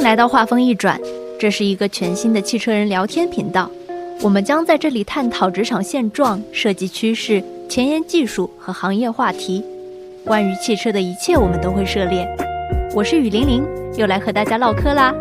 来到画风一转，这是一个全新的汽车人聊天频道。我们将在这里探讨职场现状、设计趋势、前沿技术和行业话题。关于汽车的一切，我们都会涉猎。我是雨霖铃，又来和大家唠嗑啦。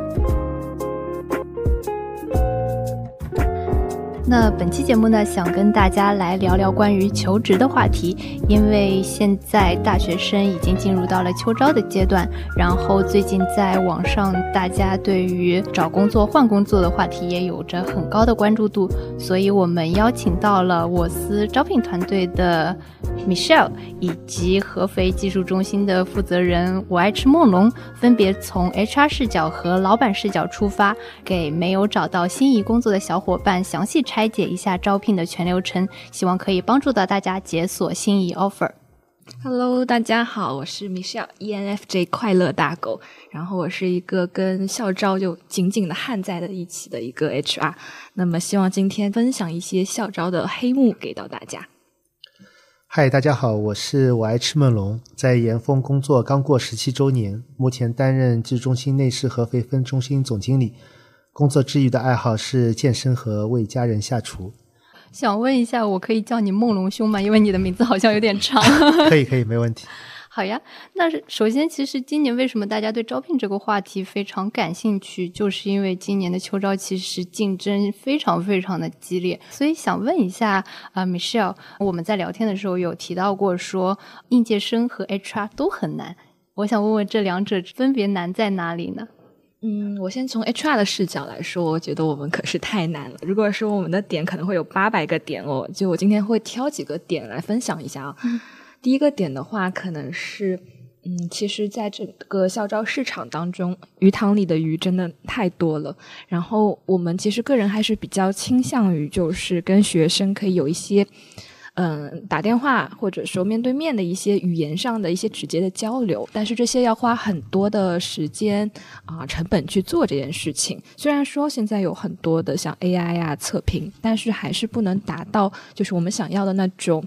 那本期节目呢，想跟大家来聊聊关于求职的话题，因为现在大学生已经进入到了秋招的阶段，然后最近在网上大家对于找工作、换工作的话题也有着很高的关注度，所以我们邀请到了我司招聘团队的 Michelle 以及合肥技术中心的负责人我爱吃梦龙，分别从 HR 视角和老板视角出发，给没有找到心仪工作的小伙伴详细拆。拆解一下招聘的全流程，希望可以帮助到大家解锁心仪 offer。Hello，大家好，我是 Michelle，ENFJ 快乐大狗。然后我是一个跟校招就紧紧的焊在了一起的一个 HR。那么希望今天分享一些校招的黑幕给到大家。嗨，大家好，我是我爱吃梦龙，在岩峰工作刚过十七周年，目前担任技术中心内饰合肥分中心总经理。工作之余的爱好是健身和为家人下厨。想问一下，我可以叫你梦龙兄吗？因为你的名字好像有点长。可以，可以，没问题。好呀，那首先，其实今年为什么大家对招聘这个话题非常感兴趣，就是因为今年的秋招其实竞争非常非常的激烈。所以想问一下啊，Michelle，我们在聊天的时候有提到过说应届生和 HR 都很难。我想问问这两者分别难在哪里呢？嗯，我先从 HR 的视角来说，我觉得我们可是太难了。如果说我们的点可能会有八百个点哦，就我今天会挑几个点来分享一下啊。第一个点的话，可能是，嗯，其实在整个校招市场当中，鱼塘里的鱼真的太多了。然后我们其实个人还是比较倾向于，就是跟学生可以有一些。嗯，打电话或者说面对面的一些语言上的一些直接的交流，但是这些要花很多的时间啊成本去做这件事情。虽然说现在有很多的像 AI 啊测评，但是还是不能达到就是我们想要的那种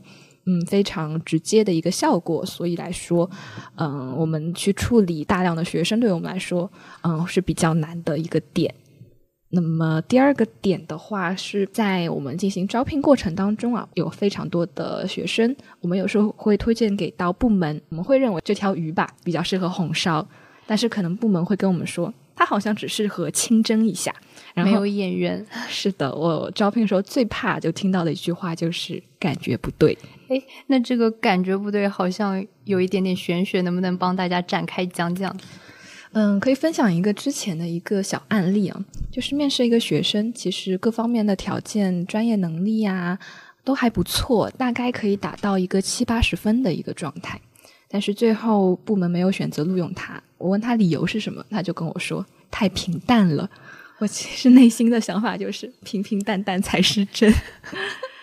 嗯非常直接的一个效果。所以来说，嗯，我们去处理大量的学生，对我们来说，嗯是比较难的一个点。那么第二个点的话，是在我们进行招聘过程当中啊，有非常多的学生，我们有时候会推荐给到部门，我们会认为这条鱼吧比较适合红烧，但是可能部门会跟我们说，它好像只适合清蒸一下，没有眼缘。是的，我招聘的时候最怕就听到的一句话就是感觉不对。哎，那这个感觉不对，好像有一点点玄学，能不能帮大家展开讲讲？嗯，可以分享一个之前的一个小案例啊，就是面试一个学生，其实各方面的条件、专业能力呀都还不错，大概可以达到一个七八十分的一个状态，但是最后部门没有选择录用他。我问他理由是什么，他就跟我说太平淡了。我其实内心的想法就是平平淡淡才是真，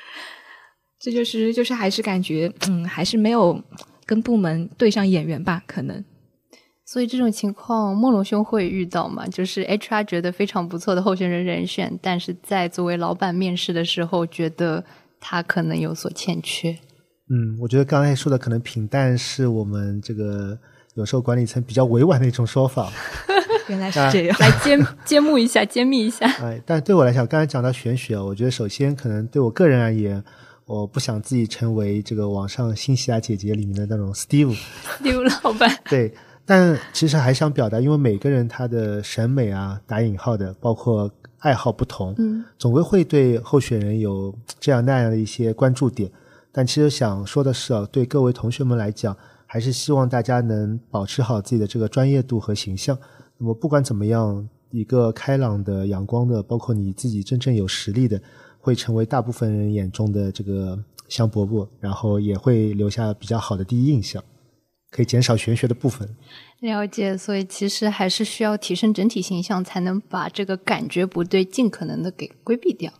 这就是就是还是感觉嗯，还是没有跟部门对上眼缘吧，可能。所以这种情况，梦龙兄会遇到吗？就是 HR 觉得非常不错的候选人人选，但是在作为老板面试的时候，觉得他可能有所欠缺。嗯，我觉得刚才说的可能平淡是我们这个有时候管理层比较委婉的一种说法。原来是这样，来揭揭幕一下，揭秘一下。哎，但对我来讲，刚才讲到玄学，我觉得首先可能对我个人而言，我不想自己成为这个网上新西亚姐姐里面的那种 Steve，Steve 老板。对。但其实还想表达，因为每个人他的审美啊，打引号的，包括爱好不同，嗯，总归会对候选人有这样那样的一些关注点。但其实想说的是啊，对各位同学们来讲，还是希望大家能保持好自己的这个专业度和形象。那么不管怎么样，一个开朗的、阳光的，包括你自己真正有实力的，会成为大部分人眼中的这个香饽饽，然后也会留下比较好的第一印象。可以减少玄学的部分，了解。所以其实还是需要提升整体形象，才能把这个感觉不对尽可能的给规避掉。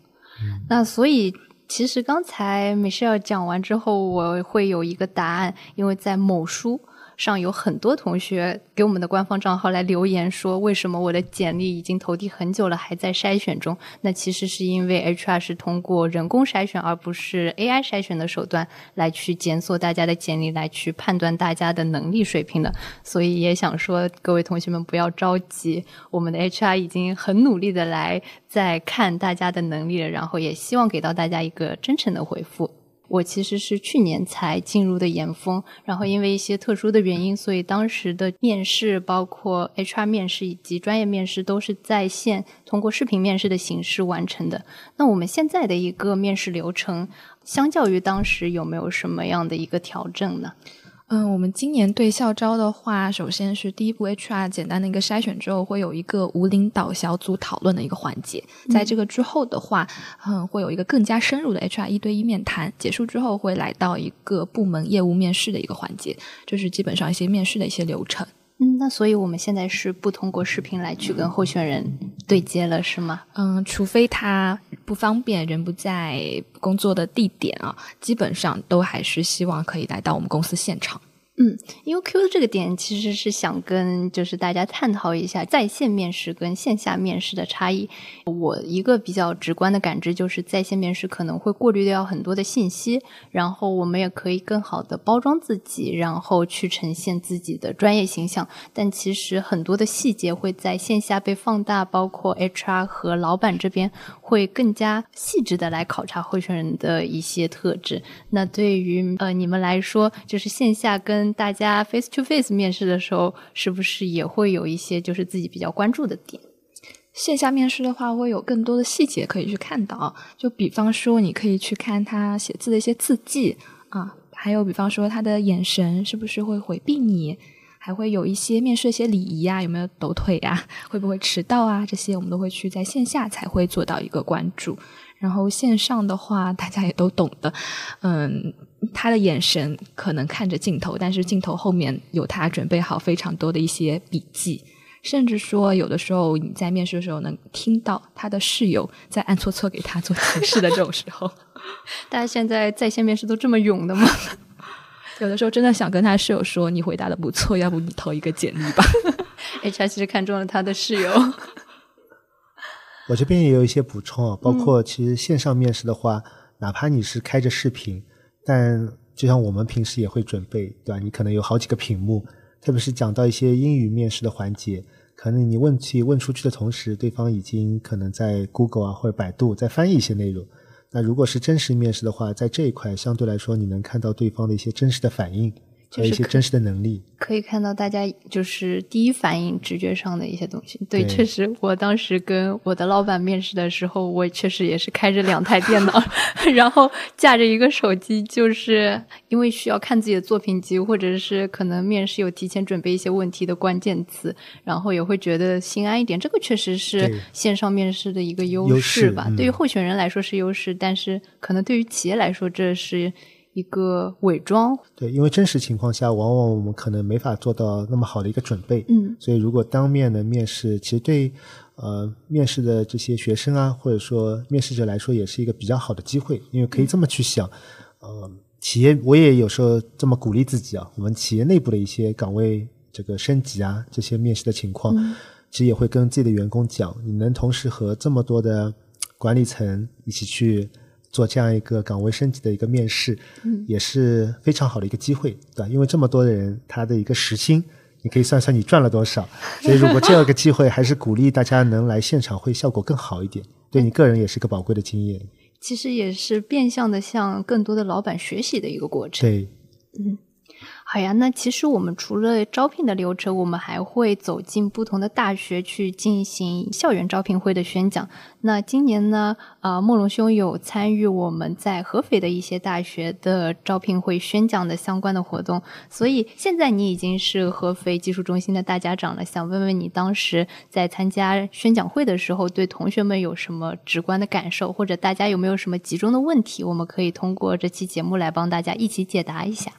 那所以其实刚才 Michelle 讲完之后，我会有一个答案，因为在某书上有很多同学给我们的官方账号来留言说，为什么我的简历已经投递很久了，还在筛选中？那其实是因为 HR 是通过人工筛选，而不是 AI 筛选的手段来去检索大家的简历，来去判断大家的能力水平的。所以也想说，各位同学们不要着急，我们的 HR 已经很努力的来在看大家的能力了，然后也希望给到大家一个真诚的回复。我其实是去年才进入的研峰，然后因为一些特殊的原因，所以当时的面试，包括 HR 面试以及专业面试，都是在线通过视频面试的形式完成的。那我们现在的一个面试流程，相较于当时有没有什么样的一个调整呢？嗯，我们今年对校招的话，首先是第一步 HR 简单的一个筛选之后，会有一个无领导小组讨论的一个环节。在这个之后的话，嗯，会有一个更加深入的 HR 一对一面谈。结束之后，会来到一个部门业务面试的一个环节，就是基本上一些面试的一些流程。嗯，那所以我们现在是不通过视频来去跟候选人对接了，是吗？嗯，除非他不方便，人不在工作的地点啊，基本上都还是希望可以来到我们公司现场。嗯，因为 Q 的这个点其实是想跟就是大家探讨一下在线面试跟线下面试的差异。我一个比较直观的感知就是在线面试可能会过滤掉很多的信息，然后我们也可以更好的包装自己，然后去呈现自己的专业形象。但其实很多的细节会在线下被放大，包括 HR 和老板这边会更加细致的来考察候选人的一些特质。那对于呃你们来说，就是线下跟大家 face to face 面试的时候，是不是也会有一些就是自己比较关注的点？线下面试的话，会有更多的细节可以去看到，就比方说，你可以去看他写字的一些字迹啊，还有比方说他的眼神是不是会回避你，还会有一些面试一些礼仪啊，有没有抖腿啊，会不会迟到啊，这些我们都会去在线下才会做到一个关注。然后线上的话，大家也都懂的，嗯。他的眼神可能看着镜头，但是镜头后面有他准备好非常多的一些笔记，甚至说有的时候你在面试的时候能听到他的室友在暗搓搓给他做提示的这种时候，大家现在在线面试都这么勇的吗？有的时候真的想跟他室友说：“你回答的不错，要不你投一个简历吧。”HR 其实看中了他的室友。我这边也有一些补充啊，包括其实线上面试的话，哪怕你是开着视频。但就像我们平时也会准备，对吧？你可能有好几个屏幕，特别是讲到一些英语面试的环节，可能你问题问出去的同时，对方已经可能在 Google 啊或者百度在翻译一些内容。那如果是真实面试的话，在这一块相对来说，你能看到对方的一些真实的反应。有一些真实的能力，可以看到大家就是第一反应、直觉上的一些东西。对，确实，我当时跟我的老板面试的时候，我确实也是开着两台电脑，然后架着一个手机，就是因为需要看自己的作品集，或者是可能面试有提前准备一些问题的关键词，然后也会觉得心安一点。这个确实是线上面试的一个优势吧。对于候选人来说是优势，但是可能对于企业来说，这是。一个伪装，对，因为真实情况下，往往我们可能没法做到那么好的一个准备，嗯，所以如果当面的面试，其实对呃面试的这些学生啊，或者说面试者来说，也是一个比较好的机会，因为可以这么去想，呃，企业我也有时候这么鼓励自己啊，我们企业内部的一些岗位这个升级啊，这些面试的情况，其实也会跟自己的员工讲，你能同时和这么多的管理层一起去。做这样一个岗位升级的一个面试，也是非常好的一个机会，对吧？因为这么多的人，他的一个时薪，你可以算算你赚了多少。所以，如果这样一个机会，还是鼓励大家能来现场，会效果更好一点。对你个人也是一个宝贵的经验。其实也是变相的向更多的老板学习的一个过程。对，嗯。好呀，那其实我们除了招聘的流程，我们还会走进不同的大学去进行校园招聘会的宣讲。那今年呢，呃，莫龙兄有参与我们在合肥的一些大学的招聘会宣讲的相关的活动，所以现在你已经是合肥技术中心的大家长了。想问问你，当时在参加宣讲会的时候，对同学们有什么直观的感受，或者大家有没有什么集中的问题，我们可以通过这期节目来帮大家一起解答一下。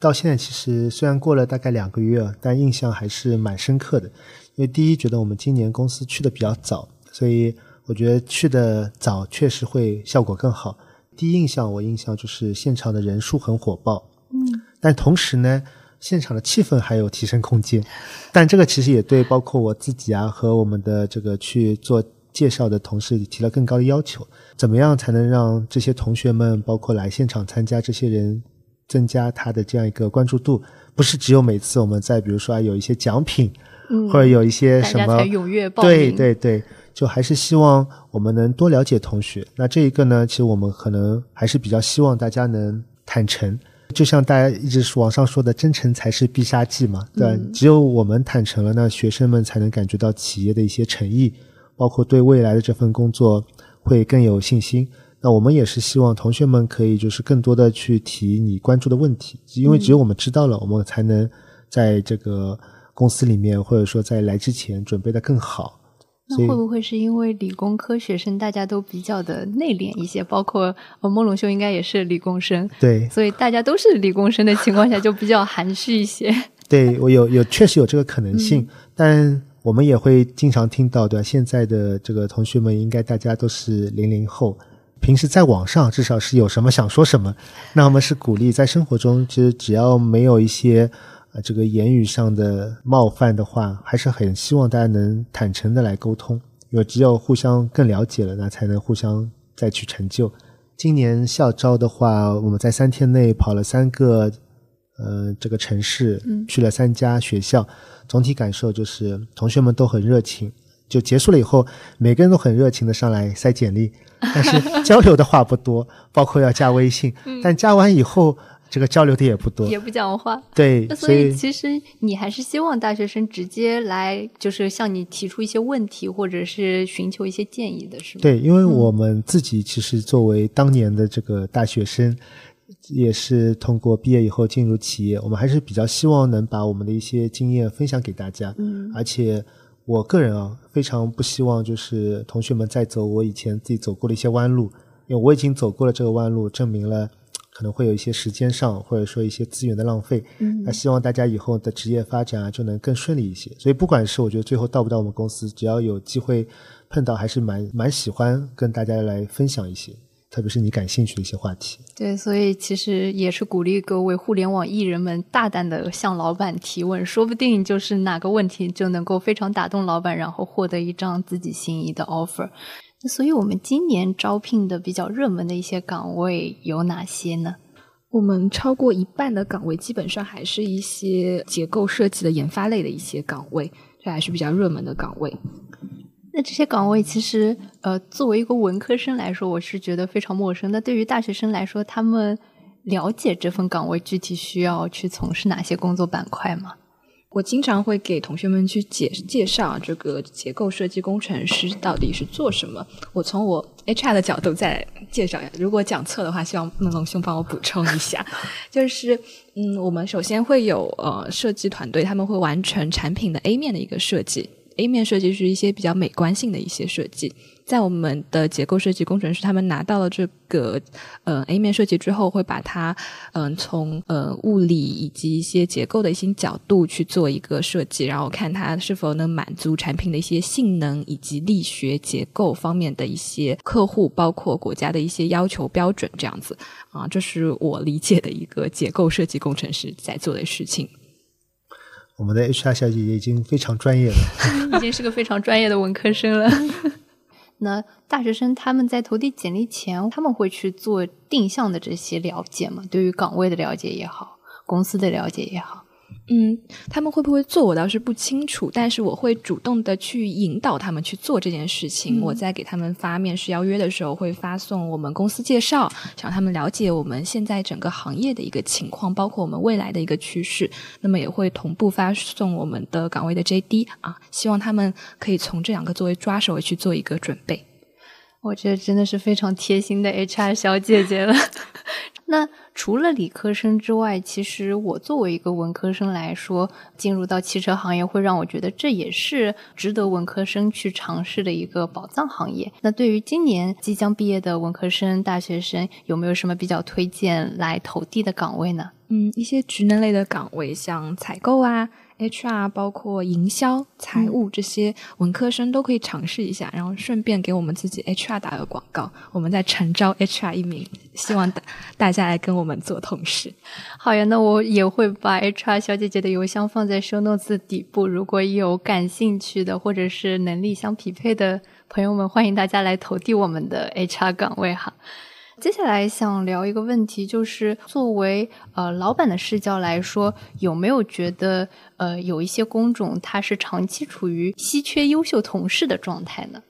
到现在其实虽然过了大概两个月，但印象还是蛮深刻的。因为第一，觉得我们今年公司去的比较早，所以我觉得去的早确实会效果更好。第一印象，我印象就是现场的人数很火爆。嗯。但同时呢，现场的气氛还有提升空间。但这个其实也对包括我自己啊和我们的这个去做介绍的同事提了更高的要求。怎么样才能让这些同学们，包括来现场参加这些人，增加他的这样一个关注度？不是只有每次我们在比如说啊有一些奖品，或者有一些什么，踊跃报名。对对对，就还是希望我们能多了解同学。那这一个呢，其实我们可能还是比较希望大家能坦诚。就像大家一直网上说的，真诚才是必杀技嘛。对，只有我们坦诚了，那学生们才能感觉到企业的一些诚意，包括对未来的这份工作会更有信心。那我们也是希望同学们可以就是更多的去提你关注的问题，因为只有我们知道了，我们才能在这个公司里面或者说在来之前准备的更好。那会不会是因为理工科学生大家都比较的内敛一些？包括呃，梦龙兄应该也是理工生，对，所以大家都是理工生的情况下就比较含蓄一些。对我有有确实有这个可能性，但我们也会经常听到，对吧？现在的这个同学们应该大家都是零零后。平时在网上至少是有什么想说什么，那我们是鼓励在生活中，其实只要没有一些呃这个言语上的冒犯的话，还是很希望大家能坦诚的来沟通，因为只有互相更了解了，那才能互相再去成就。今年校招的话，我们在三天内跑了三个呃这个城市，去了三家学校，总体感受就是同学们都很热情。就结束了以后，每个人都很热情的上来塞简历，但是交流的话不多，包括要加微信，但加完以后，这个交流的也不多，也不讲话。对，所以其实你还是希望大学生直接来，就是向你提出一些问题，或者是寻求一些建议的，是吗？对，因为我们自己其实作为当年的这个大学生，也是通过毕业以后进入企业，我们还是比较希望能把我们的一些经验分享给大家，嗯，而且。我个人啊，非常不希望就是同学们再走我以前自己走过的一些弯路，因为我已经走过了这个弯路，证明了可能会有一些时间上或者说一些资源的浪费。嗯，那希望大家以后的职业发展啊就能更顺利一些。所以不管是我觉得最后到不到我们公司，只要有机会碰到，还是蛮蛮喜欢跟大家来分享一些。特别是你感兴趣的一些话题，对，所以其实也是鼓励各位互联网艺人们大胆的向老板提问，说不定就是哪个问题就能够非常打动老板，然后获得一张自己心仪的 offer。那所以我们今年招聘的比较热门的一些岗位有哪些呢？我们超过一半的岗位基本上还是一些结构设计的研发类的一些岗位，这还是比较热门的岗位。那这些岗位其实，呃，作为一个文科生来说，我是觉得非常陌生。那对于大学生来说，他们了解这份岗位具体需要去从事哪些工作板块吗？我经常会给同学们去介介绍这个结构设计工程师到底是做什么。我从我 HR 的角度再介绍一下，如果讲错的话，希望梦龙兄帮我补充一下。就是，嗯，我们首先会有呃设计团队，他们会完成产品的 A 面的一个设计。A 面设计是一些比较美观性的一些设计，在我们的结构设计工程师他们拿到了这个呃 A 面设计之后，会把它嗯从呃物理以及一些结构的一些角度去做一个设计，然后看它是否能满足产品的一些性能以及力学结构方面的一些客户包括国家的一些要求标准这样子啊，这是我理解的一个结构设计工程师在做的事情。我们的 HR 小姐姐已经非常专业了，已经是个非常专业的文科生了。那大学生他们在投递简历前，他们会去做定向的这些了解吗？对于岗位的了解也好，公司的了解也好。嗯，他们会不会做我倒是不清楚，但是我会主动的去引导他们去做这件事情。我在给他们发面试邀约的时候，会发送我们公司介绍，想让他们了解我们现在整个行业的一个情况，包括我们未来的一个趋势。那么也会同步发送我们的岗位的 JD 啊，希望他们可以从这两个作为抓手去做一个准备。我觉得真的是非常贴心的 HR 小姐姐了。那除了理科生之外，其实我作为一个文科生来说，进入到汽车行业会让我觉得这也是值得文科生去尝试的一个宝藏行业。那对于今年即将毕业的文科生、大学生，有没有什么比较推荐来投递的岗位呢？嗯，一些职能类的岗位，像采购啊。HR 包括营销、财务这些文科生都可以尝试一下，然后顺便给我们自己 HR 打个广告。我们在诚招 HR 一名，希望大大家来跟我们做同事。好呀，那我也会把 HR 小姐姐的邮箱放在 show notes 底部，如果有感兴趣的或者是能力相匹配的朋友们，欢迎大家来投递我们的 HR 岗位哈。接下来想聊一个问题，就是作为呃老板的视角来说，有没有觉得呃有一些工种它是长期处于稀缺优秀同事的状态呢？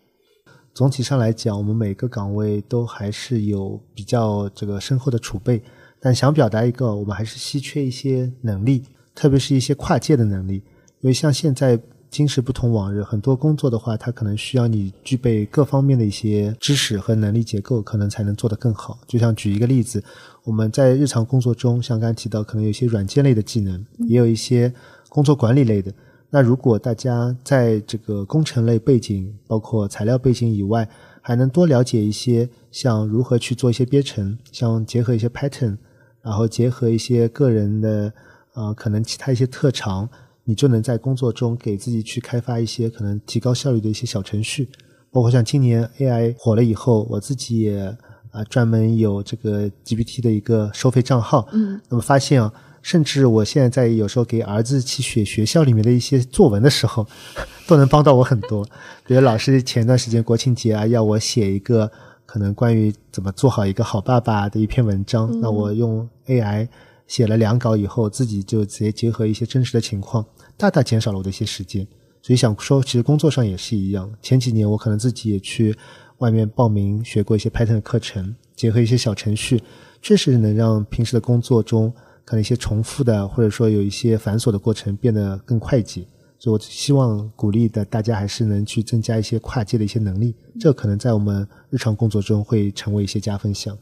总体上来讲，我们每个岗位都还是有比较这个深厚的储备，但想表达一个，我们还是稀缺一些能力，特别是一些跨界的能力，因为像现在。今时不同往日，很多工作的话，它可能需要你具备各方面的一些知识和能力结构，可能才能做得更好。就像举一个例子，我们在日常工作中，像刚才提到，可能有一些软件类的技能，也有一些工作管理类的。那如果大家在这个工程类背景，包括材料背景以外，还能多了解一些像如何去做一些编程，像结合一些 pattern，然后结合一些个人的呃可能其他一些特长。你就能在工作中给自己去开发一些可能提高效率的一些小程序，包括像今年 AI 火了以后，我自己也啊专门有这个 GPT 的一个收费账号。嗯，那么发现啊，甚至我现在在有时候给儿子去写学校里面的一些作文的时候，都能帮到我很多。比如老师前段时间国庆节啊，要我写一个可能关于怎么做好一个好爸爸的一篇文章，那我用 AI 写了两稿以后，自己就直接结合一些真实的情况。大大减少了我的一些时间，所以想说，其实工作上也是一样。前几年我可能自己也去外面报名学过一些 Python 的课程，结合一些小程序，确实能让平时的工作中可能一些重复的或者说有一些繁琐的过程变得更快捷。所以我希望鼓励的大家还是能去增加一些跨界的一些能力，这可能在我们日常工作中会成为一些加分项。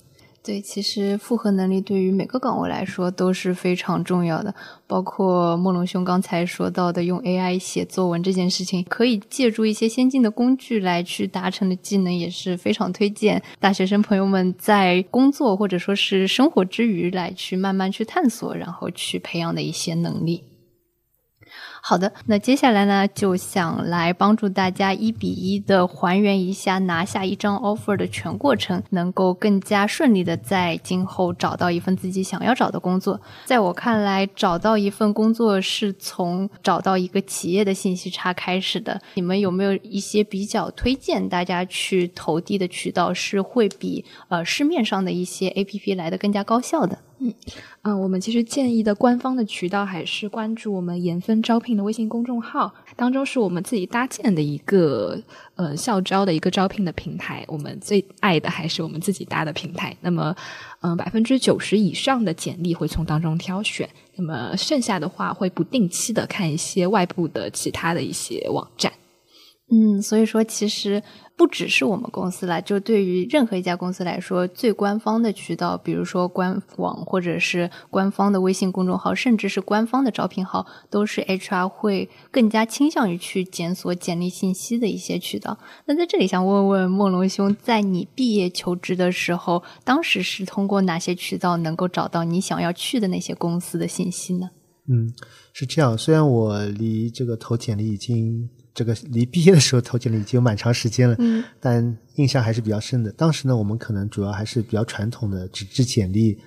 对，其实复合能力对于每个岗位来说都是非常重要的，包括莫龙兄刚才说到的用 AI 写作文这件事情，可以借助一些先进的工具来去达成的技能，也是非常推荐大学生朋友们在工作或者说是生活之余来去慢慢去探索，然后去培养的一些能力。好的，那接下来呢，就想来帮助大家一比一的还原一下拿下一张 offer 的全过程，能够更加顺利的在今后找到一份自己想要找的工作。在我看来，找到一份工作是从找到一个企业的信息差开始的。你们有没有一些比较推荐大家去投递的渠道，是会比呃市面上的一些 APP 来的更加高效的？嗯，啊，我们其实建议的官方的渠道还是关注我们研分招聘的微信公众号，当中是我们自己搭建的一个呃校招的一个招聘的平台。我们最爱的还是我们自己搭的平台。那么，嗯，百分之九十以上的简历会从当中挑选，那么剩下的话会不定期的看一些外部的其他的一些网站。嗯，所以说其实不只是我们公司啦，就对于任何一家公司来说，最官方的渠道，比如说官网或者是官方的微信公众号，甚至是官方的招聘号，都是 HR 会更加倾向于去检索简历信息的一些渠道。那在这里想问问莫龙兄，在你毕业求职的时候，当时是通过哪些渠道能够找到你想要去的那些公司的信息呢？嗯，是这样。虽然我离这个投简历已经。这个离毕业的时候投简历已经有蛮长时间了，嗯，但印象还是比较深的。当时呢，我们可能主要还是比较传统的纸质简历，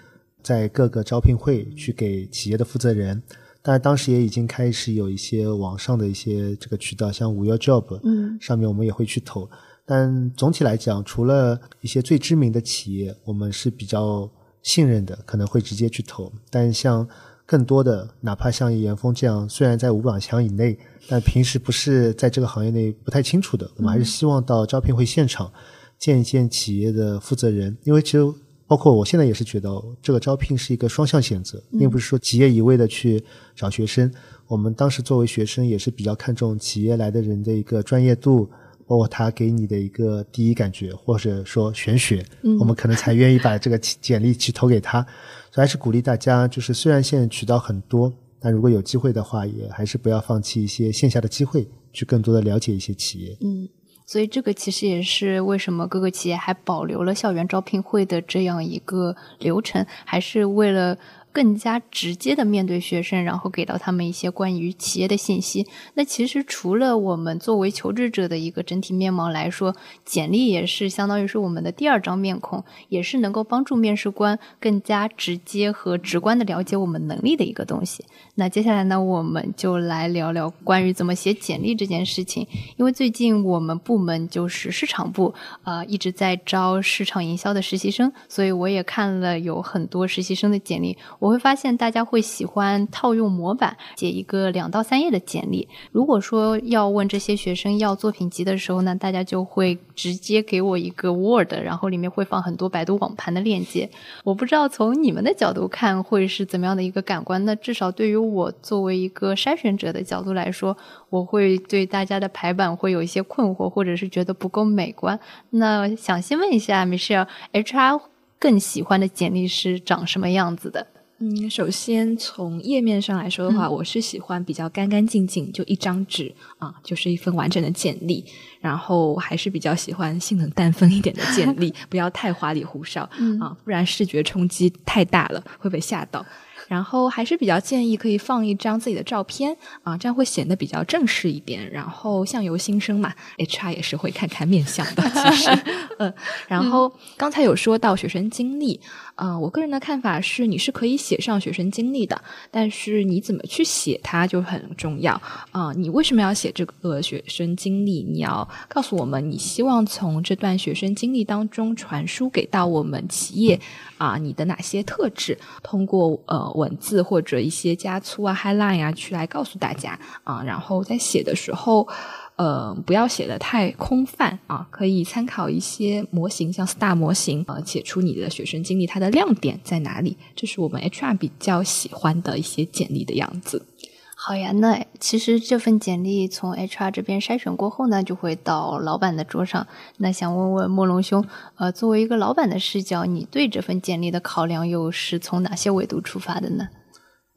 在各个招聘会去给企业的负责人。但是当时也已经开始有一些网上的一些这个渠道，像五幺 Job，嗯，上面我们也会去投。但总体来讲，除了一些最知名的企业，我们是比较信任的，可能会直接去投。但像更多的，哪怕像严峰这样，虽然在五百强以内，但平时不是在这个行业内不太清楚的，我们还是希望到招聘会现场见一见企业的负责人。因为其实包括我现在也是觉得，这个招聘是一个双向选择，并不是说企业一味的去找学生。我们当时作为学生，也是比较看重企业来的人的一个专业度。包括他给你的一个第一感觉，或者说玄学，我们可能才愿意把这个简历去投给他。所以还是鼓励大家，就是虽然现在渠道很多，但如果有机会的话，也还是不要放弃一些线下的机会，去更多的了解一些企业。嗯，所以这个其实也是为什么各个企业还保留了校园招聘会的这样一个流程，还是为了更加直接的面对学生，然后给到他们一些关于企业的信息。那其实除了我们作为求职者的一个整体面貌来说，简历也是相当于是我们的第二张面孔，也是能够帮助面试官更加直接和直观的了解我们能力的一个东西。那接下来呢，我们就来聊聊关于怎么写简历这件事情。因为最近我们部门就是市场部，呃，一直在招市场营销的实习生，所以我也看了有很多实习生的简历。我会发现大家会喜欢套用模板写一个两到三页的简历。如果说要问这些学生要作品集的时候呢，大家就会直接给我一个 Word，然后里面会放很多百度网盘的链接。我不知道从你们的角度看会是怎么样的一个感官。那至少对于我作为一个筛选者的角度来说，我会对大家的排版会有一些困惑，或者是觉得不够美观。那想先问一下 Michelle，HR 更喜欢的简历是长什么样子的？嗯，首先从页面上来说的话，我是喜欢比较干干净净，就一张纸啊，就是一份完整的简历。然后还是比较喜欢性能淡分一点的简历，不要太花里胡哨啊，不然视觉冲击太大了，会被吓到。然后还是比较建议可以放一张自己的照片啊，这样会显得比较正式一点。然后相由心生嘛，HR 也是会看看面相的，其实，嗯。然后刚才有说到学生经历。啊，我个人的看法是，你是可以写上学生经历的，但是你怎么去写它就很重要啊。你为什么要写这个学生经历？你要告诉我们，你希望从这段学生经历当中传输给到我们企业啊，你的哪些特质？通过呃文字或者一些加粗啊、highlight 啊，去来告诉大家啊。然后在写的时候。呃，不要写的太空泛啊，可以参考一些模型，像 STAR 模型，呃，写出你的学生经历，它的亮点在哪里？这是我们 HR 比较喜欢的一些简历的样子。好呀，那其实这份简历从 HR 这边筛选过后呢，就会到老板的桌上。那想问问莫龙兄，呃，作为一个老板的视角，你对这份简历的考量又是从哪些维度出发的呢？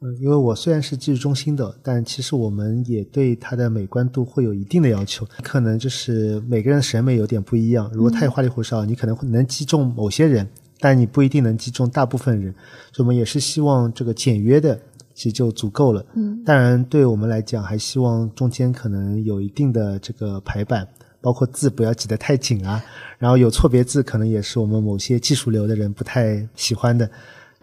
嗯，因为我虽然是技术中心的，但其实我们也对它的美观度会有一定的要求。可能就是每个人的审美有点不一样，如果太花里胡哨，你可能会能击中某些人，但你不一定能击中大部分人。所以我们也是希望这个简约的其实就足够了。嗯，当然对我们来讲，还希望中间可能有一定的这个排版，包括字不要挤得太紧啊。然后有错别字，可能也是我们某些技术流的人不太喜欢的。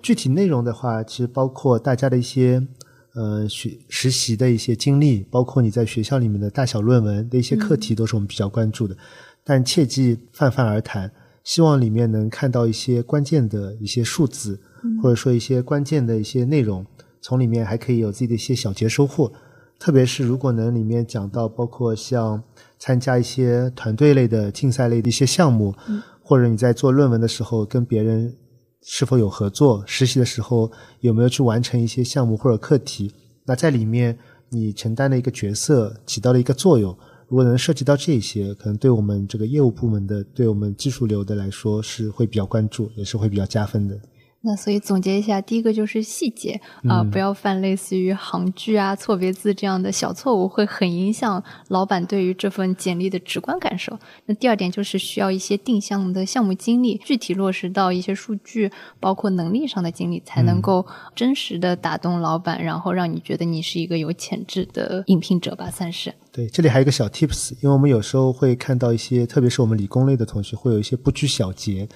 具体内容的话，其实包括大家的一些呃学实习的一些经历，包括你在学校里面的大小论文的一些课题，都是我们比较关注的。但切忌泛泛而谈，希望里面能看到一些关键的一些数字，或者说一些关键的一些内容，从里面还可以有自己的一些小节收获。特别是如果能里面讲到，包括像参加一些团队类的竞赛类的一些项目，或者你在做论文的时候跟别人。是否有合作？实习的时候有没有去完成一些项目或者课题？那在里面你承担的一个角色起到了一个作用。如果能涉及到这些，可能对我们这个业务部门的，对我们技术流的来说是会比较关注，也是会比较加分的。那所以总结一下，第一个就是细节啊，不要犯类似于行距啊、错别字这样的小错误，会很影响老板对于这份简历的直观感受。那第二点就是需要一些定向的项目经历，具体落实到一些数据，包括能力上的经历，才能够真实的打动老板，然后让你觉得你是一个有潜质的应聘者吧，算是。对，这里还有一个小 tips，因为我们有时候会看到一些，特别是我们理工类的同学，会有一些不拘小节。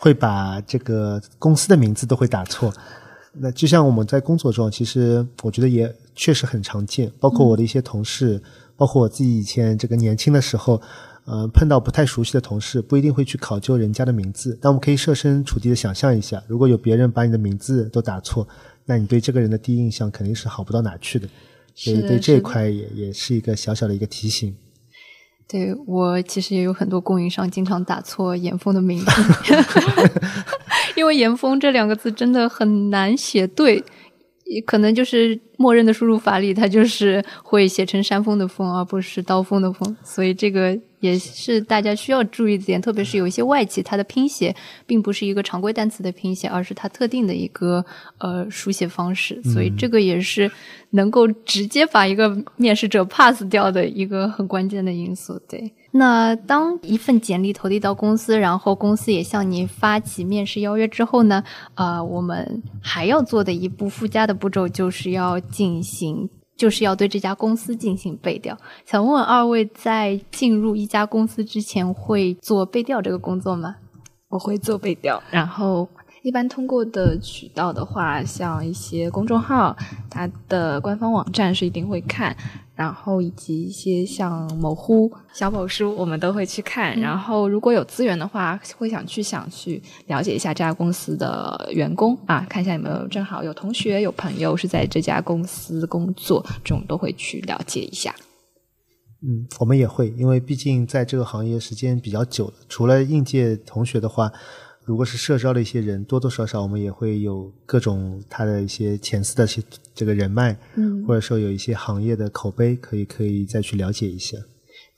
会把这个公司的名字都会打错，那就像我们在工作中，其实我觉得也确实很常见。包括我的一些同事，包括我自己以前这个年轻的时候，呃，碰到不太熟悉的同事，不一定会去考究人家的名字，但我们可以设身处地的想象一下，如果有别人把你的名字都打错，那你对这个人的第一印象肯定是好不到哪去的。所以对这一块也也是一个小小的一个提醒。对我其实也有很多供应商经常打错严峰的名字，因为严峰这两个字真的很难写对，可能就是默认的输入法里，它就是会写成山峰的峰，而不是刀锋的锋，所以这个。也是。大家需要注意的点，特别是有一些外企，它的拼写并不是一个常规单词的拼写，而是它特定的一个呃书写方式，所以这个也是能够直接把一个面试者 pass 掉的一个很关键的因素。对，那当一份简历投递到公司，然后公司也向你发起面试邀约之后呢，呃，我们还要做的一步附加的步骤就是要进行，就是要对这家公司进行背调。想问问二位，在进入一家公司之前会做背调这个工作吗？我会做背调，然后一般通过的渠道的话，像一些公众号，它的官方网站是一定会看。然后以及一些像某乎、小某书，我们都会去看。然后如果有资源的话，会想去想去了解一下这家公司的员工啊，看一下有没有正好有同学、有朋友是在这家公司工作，这种都会去了解一下。嗯，我们也会，因为毕竟在这个行业时间比较久了，除了应届同学的话。如果是社招的一些人，多多少少我们也会有各种他的一些前司的些这个人脉，嗯，或者说有一些行业的口碑，可以可以再去了解一下。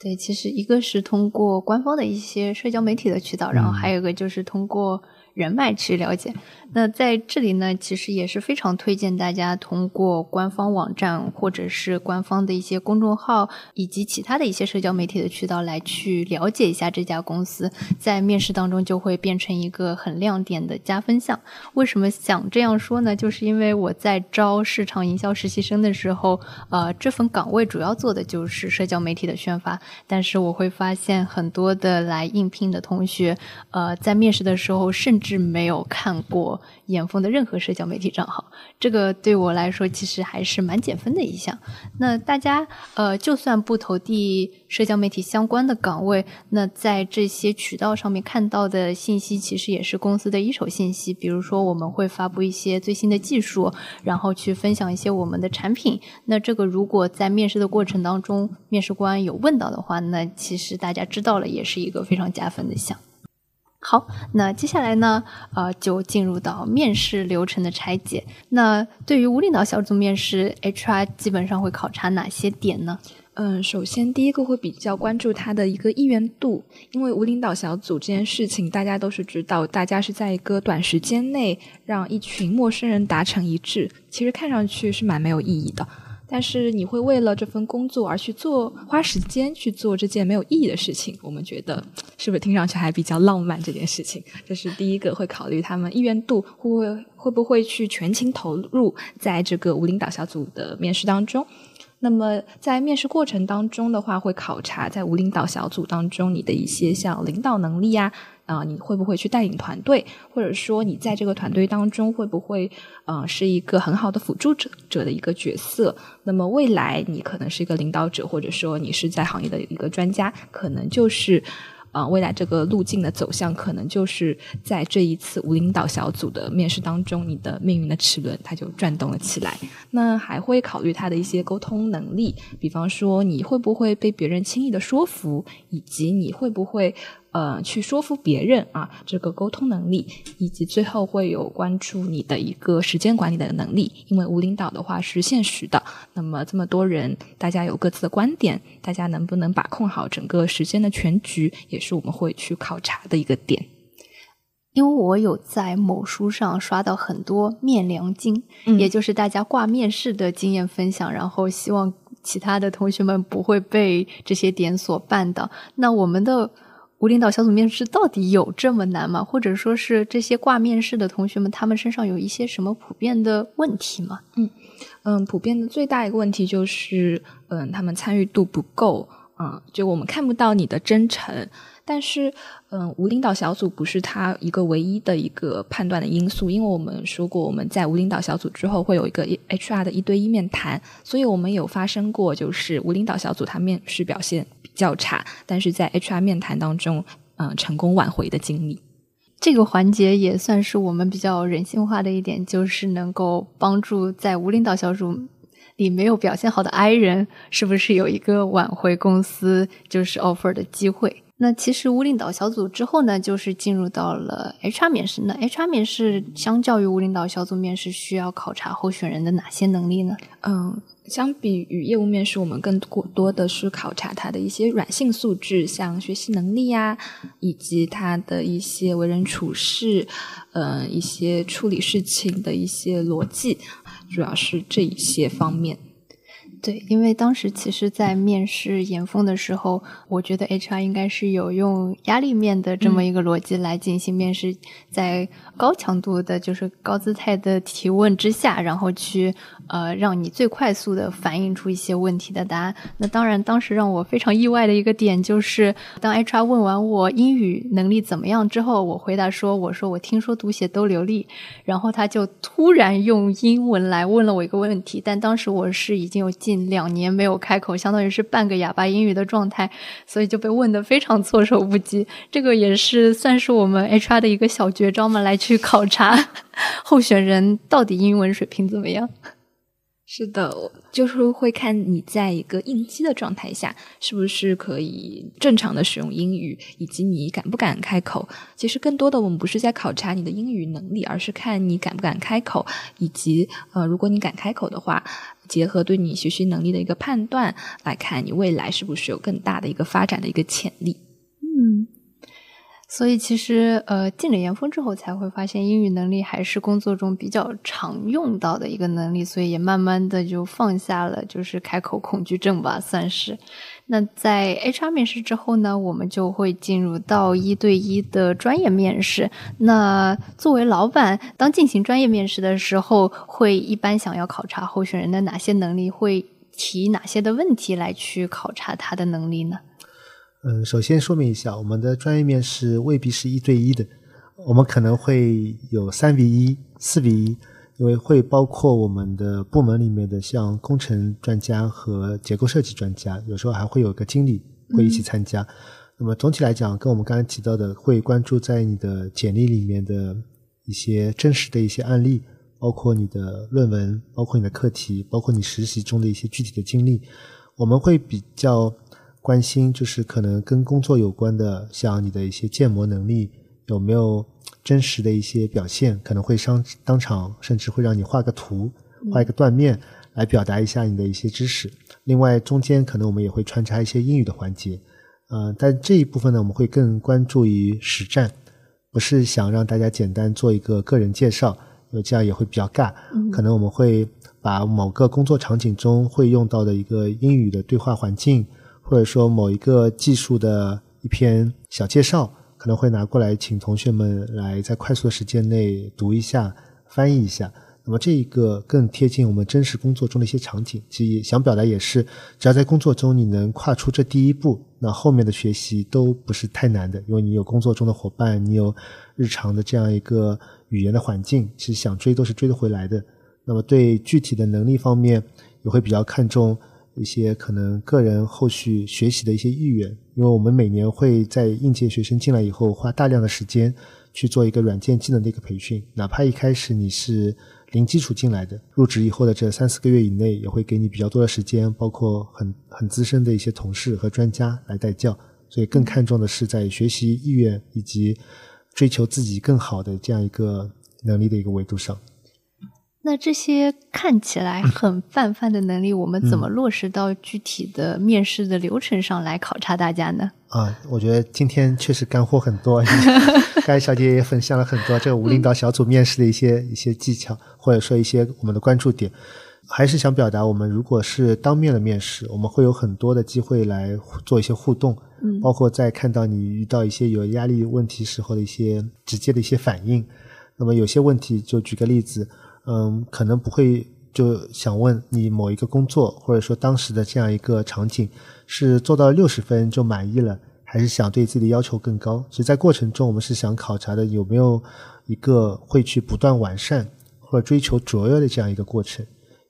对，其实一个是通过官方的一些社交媒体的渠道，然后还有一个就是通过。人脉去了解，那在这里呢，其实也是非常推荐大家通过官方网站或者是官方的一些公众号以及其他的一些社交媒体的渠道来去了解一下这家公司，在面试当中就会变成一个很亮点的加分项。为什么想这样说呢？就是因为我在招市场营销实习生的时候，呃，这份岗位主要做的就是社交媒体的宣发，但是我会发现很多的来应聘的同学，呃，在面试的时候甚是没有看过严峰的任何社交媒体账号，这个对我来说其实还是蛮减分的一项。那大家呃，就算不投递社交媒体相关的岗位，那在这些渠道上面看到的信息，其实也是公司的一手信息。比如说，我们会发布一些最新的技术，然后去分享一些我们的产品。那这个如果在面试的过程当中，面试官有问到的话，那其实大家知道了，也是一个非常加分的项。好，那接下来呢，呃，就进入到面试流程的拆解。那对于无领导小组面试，HR 基本上会考察哪些点呢？嗯，首先第一个会比较关注他的一个意愿度，因为无领导小组这件事情，大家都是知道，大家是在一个短时间内让一群陌生人达成一致，其实看上去是蛮没有意义的。但是你会为了这份工作而去做，花时间去做这件没有意义的事情，我们觉得是不是听上去还比较浪漫？这件事情，这是第一个会考虑他们意愿度，会不会会不会去全情投入在这个无领导小组的面试当中。那么在面试过程当中的话，会考察在无领导小组当中你的一些像领导能力呀。啊，啊你会不会去带领团队，或者说你在这个团队当中会不会，呃，是一个很好的辅助者者的一个角色？那么未来你可能是一个领导者，或者说你是在行业的一个专家，可能就是。啊，未来这个路径的走向，可能就是在这一次无领导小组的面试当中，你的命运的齿轮它就转动了起来。那还会考虑他的一些沟通能力，比方说你会不会被别人轻易的说服，以及你会不会。呃，去说服别人啊，这个沟通能力，以及最后会有关注你的一个时间管理的能力。因为无领导的话是现实的，那么这么多人，大家有各自的观点，大家能不能把控好整个时间的全局，也是我们会去考察的一个点。因为我有在某书上刷到很多面良经，也就是大家挂面试的经验分享，然后希望其他的同学们不会被这些点所绊倒。那我们的。无领导小组面试到底有这么难吗？或者说是这些挂面试的同学们，他们身上有一些什么普遍的问题吗？嗯嗯，普遍的最大一个问题就是，嗯，他们参与度不够，嗯，就我们看不到你的真诚。但是，嗯，无领导小组不是他一个唯一的一个判断的因素，因为我们说过，我们在无领导小组之后会有一个 HR 的一对一面谈，所以我们有发生过，就是无领导小组他面试表现。较差，但是在 HR 面谈当中，嗯，成功挽回的经历，这个环节也算是我们比较人性化的一点，就是能够帮助在无领导小组里没有表现好的 I 人，是不是有一个挽回公司就是 offer 的机会？那其实无领导小组之后呢，就是进入到了 HR 面试。那 HR 面试相较于无领导小组面试，需要考察候选人的哪些能力呢？嗯。相比于业务面试，我们更多的是考察他的一些软性素质，像学习能力呀，以及他的一些为人处事，呃，一些处理事情的一些逻辑，主要是这一些方面。对，因为当时其实，在面试严峰的时候，我觉得 HR 应该是有用压力面的这么一个逻辑来进行面试，在高强度的，就是高姿态的提问之下，然后去呃，让你最快速的反映出一些问题的答案。那当然，当时让我非常意外的一个点就是，当 HR 问完我英语能力怎么样之后，我回答说：“我说我听说读写都流利。”然后他就突然用英文来问了我一个问题，但当时我是已经有进。近两年没有开口，相当于是半个哑巴英语的状态，所以就被问得非常措手不及。这个也是算是我们 HR 的一个小绝招嘛，来去考察 候选人到底英文水平怎么样。是的，就是会看你在一个应激的状态下，是不是可以正常的使用英语，以及你敢不敢开口。其实更多的我们不是在考察你的英语能力，而是看你敢不敢开口，以及呃，如果你敢开口的话，结合对你学习能力的一个判断来看，你未来是不是有更大的一个发展的一个潜力。嗯。所以其实，呃，进了研峰之后，才会发现英语能力还是工作中比较常用到的一个能力，所以也慢慢的就放下了，就是开口恐惧症吧，算是。那在 HR 面试之后呢，我们就会进入到一对一的专业面试。那作为老板，当进行专业面试的时候，会一般想要考察候选人的哪些能力？会提哪些的问题来去考察他的能力呢？嗯，首先说明一下，我们的专业面试未必是一对一的，我们可能会有三比一、四比一，因为会包括我们的部门里面的像工程专家和结构设计专家，有时候还会有个经理会一起参加。那么总体来讲，跟我们刚才提到的，会关注在你的简历里面的一些真实的一些案例，包括你的论文，包括你的课题，包括你实习中的一些具体的经历，我们会比较。关心就是可能跟工作有关的，像你的一些建模能力有没有真实的一些表现，可能会上当场甚至会让你画个图，画一个断面来表达一下你的一些知识。另外中间可能我们也会穿插一些英语的环节，呃，但这一部分呢，我们会更关注于实战，不是想让大家简单做一个个人介绍，因为这样也会比较尬。可能我们会把某个工作场景中会用到的一个英语的对话环境。或者说某一个技术的一篇小介绍，可能会拿过来请同学们来在快速的时间内读一下、翻译一下。那么这一个更贴近我们真实工作中的一些场景。其实想表达也是，只要在工作中你能跨出这第一步，那后面的学习都不是太难的，因为你有工作中的伙伴，你有日常的这样一个语言的环境，其实想追都是追得回来的。那么对具体的能力方面，也会比较看重。一些可能个人后续学习的一些意愿，因为我们每年会在应届学生进来以后，花大量的时间去做一个软件技能的一个培训。哪怕一开始你是零基础进来的，入职以后的这三四个月以内，也会给你比较多的时间，包括很很资深的一些同事和专家来带教。所以更看重的是在学习意愿以及追求自己更好的这样一个能力的一个维度上。那这些看起来很泛泛的能力，我们怎么落实到具体的面试的流程上来考察大家呢？啊，我觉得今天确实干货很多，刚才小姐也分享了很多这个无领导小组面试的一些一些技巧，或者说一些我们的关注点。还是想表达，我们如果是当面的面试，我们会有很多的机会来做一些互动，嗯，包括在看到你遇到一些有压力问题时候的一些直接的一些反应。那么有些问题，就举个例子。嗯，可能不会就想问你某一个工作，或者说当时的这样一个场景，是做到六十分就满意了，还是想对自己的要求更高？其实，在过程中，我们是想考察的有没有一个会去不断完善或者追求卓越的这样一个过程。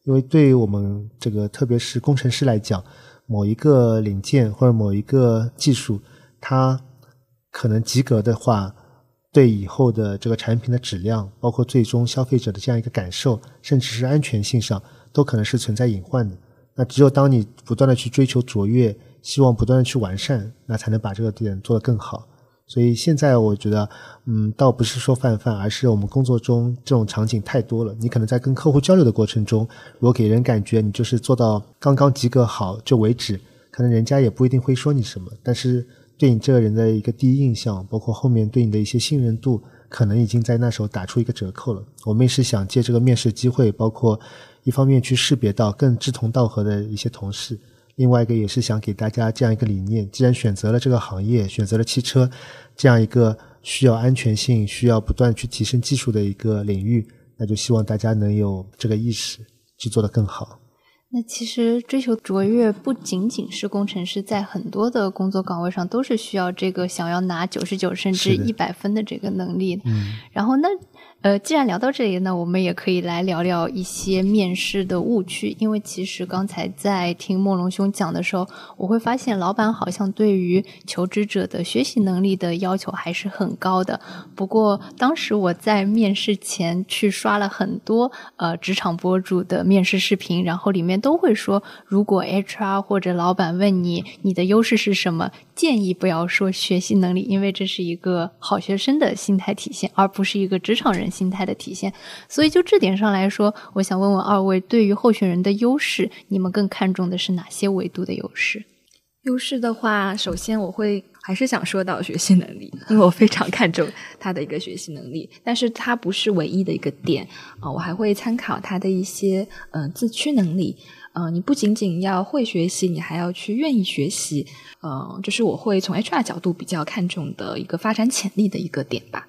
因为对于我们这个特别是工程师来讲，某一个零件或者某一个技术，它可能及格的话。对以后的这个产品的质量，包括最终消费者的这样一个感受，甚至是安全性上，都可能是存在隐患的。那只有当你不断的去追求卓越，希望不断的去完善，那才能把这个点做得更好。所以现在我觉得，嗯，倒不是说泛泛，而是我们工作中这种场景太多了。你可能在跟客户交流的过程中，如果给人感觉你就是做到刚刚及格好就为止，可能人家也不一定会说你什么。但是。对你这个人的一个第一印象，包括后面对你的一些信任度，可能已经在那时候打出一个折扣了。我们也是想借这个面试机会，包括一方面去识别到更志同道合的一些同事，另外一个也是想给大家这样一个理念：既然选择了这个行业，选择了汽车这样一个需要安全性、需要不断去提升技术的一个领域，那就希望大家能有这个意识去做得更好。那其实追求卓越不仅仅是工程师，在很多的工作岗位上都是需要这个想要拿九十九甚至一百分的这个能力。嗯，然后那。呃，既然聊到这里呢，我们也可以来聊聊一些面试的误区。因为其实刚才在听梦龙兄讲的时候，我会发现老板好像对于求职者的学习能力的要求还是很高的。不过当时我在面试前去刷了很多呃职场博主的面试视频，然后里面都会说，如果 HR 或者老板问你你的优势是什么，建议不要说学习能力，因为这是一个好学生的心态体现，而不是一个职场人。心态的体现，所以就这点上来说，我想问问二位，对于候选人的优势，你们更看重的是哪些维度的优势？优势的话，首先我会还是想说到学习能力，因为我非常看重他的一个学习能力，但是它不是唯一的一个点啊，我还会参考他的一些嗯自驱能力，嗯，你不仅仅要会学习，你还要去愿意学习，嗯，这是我会从 HR 角度比较看重的一个发展潜力的一个点吧。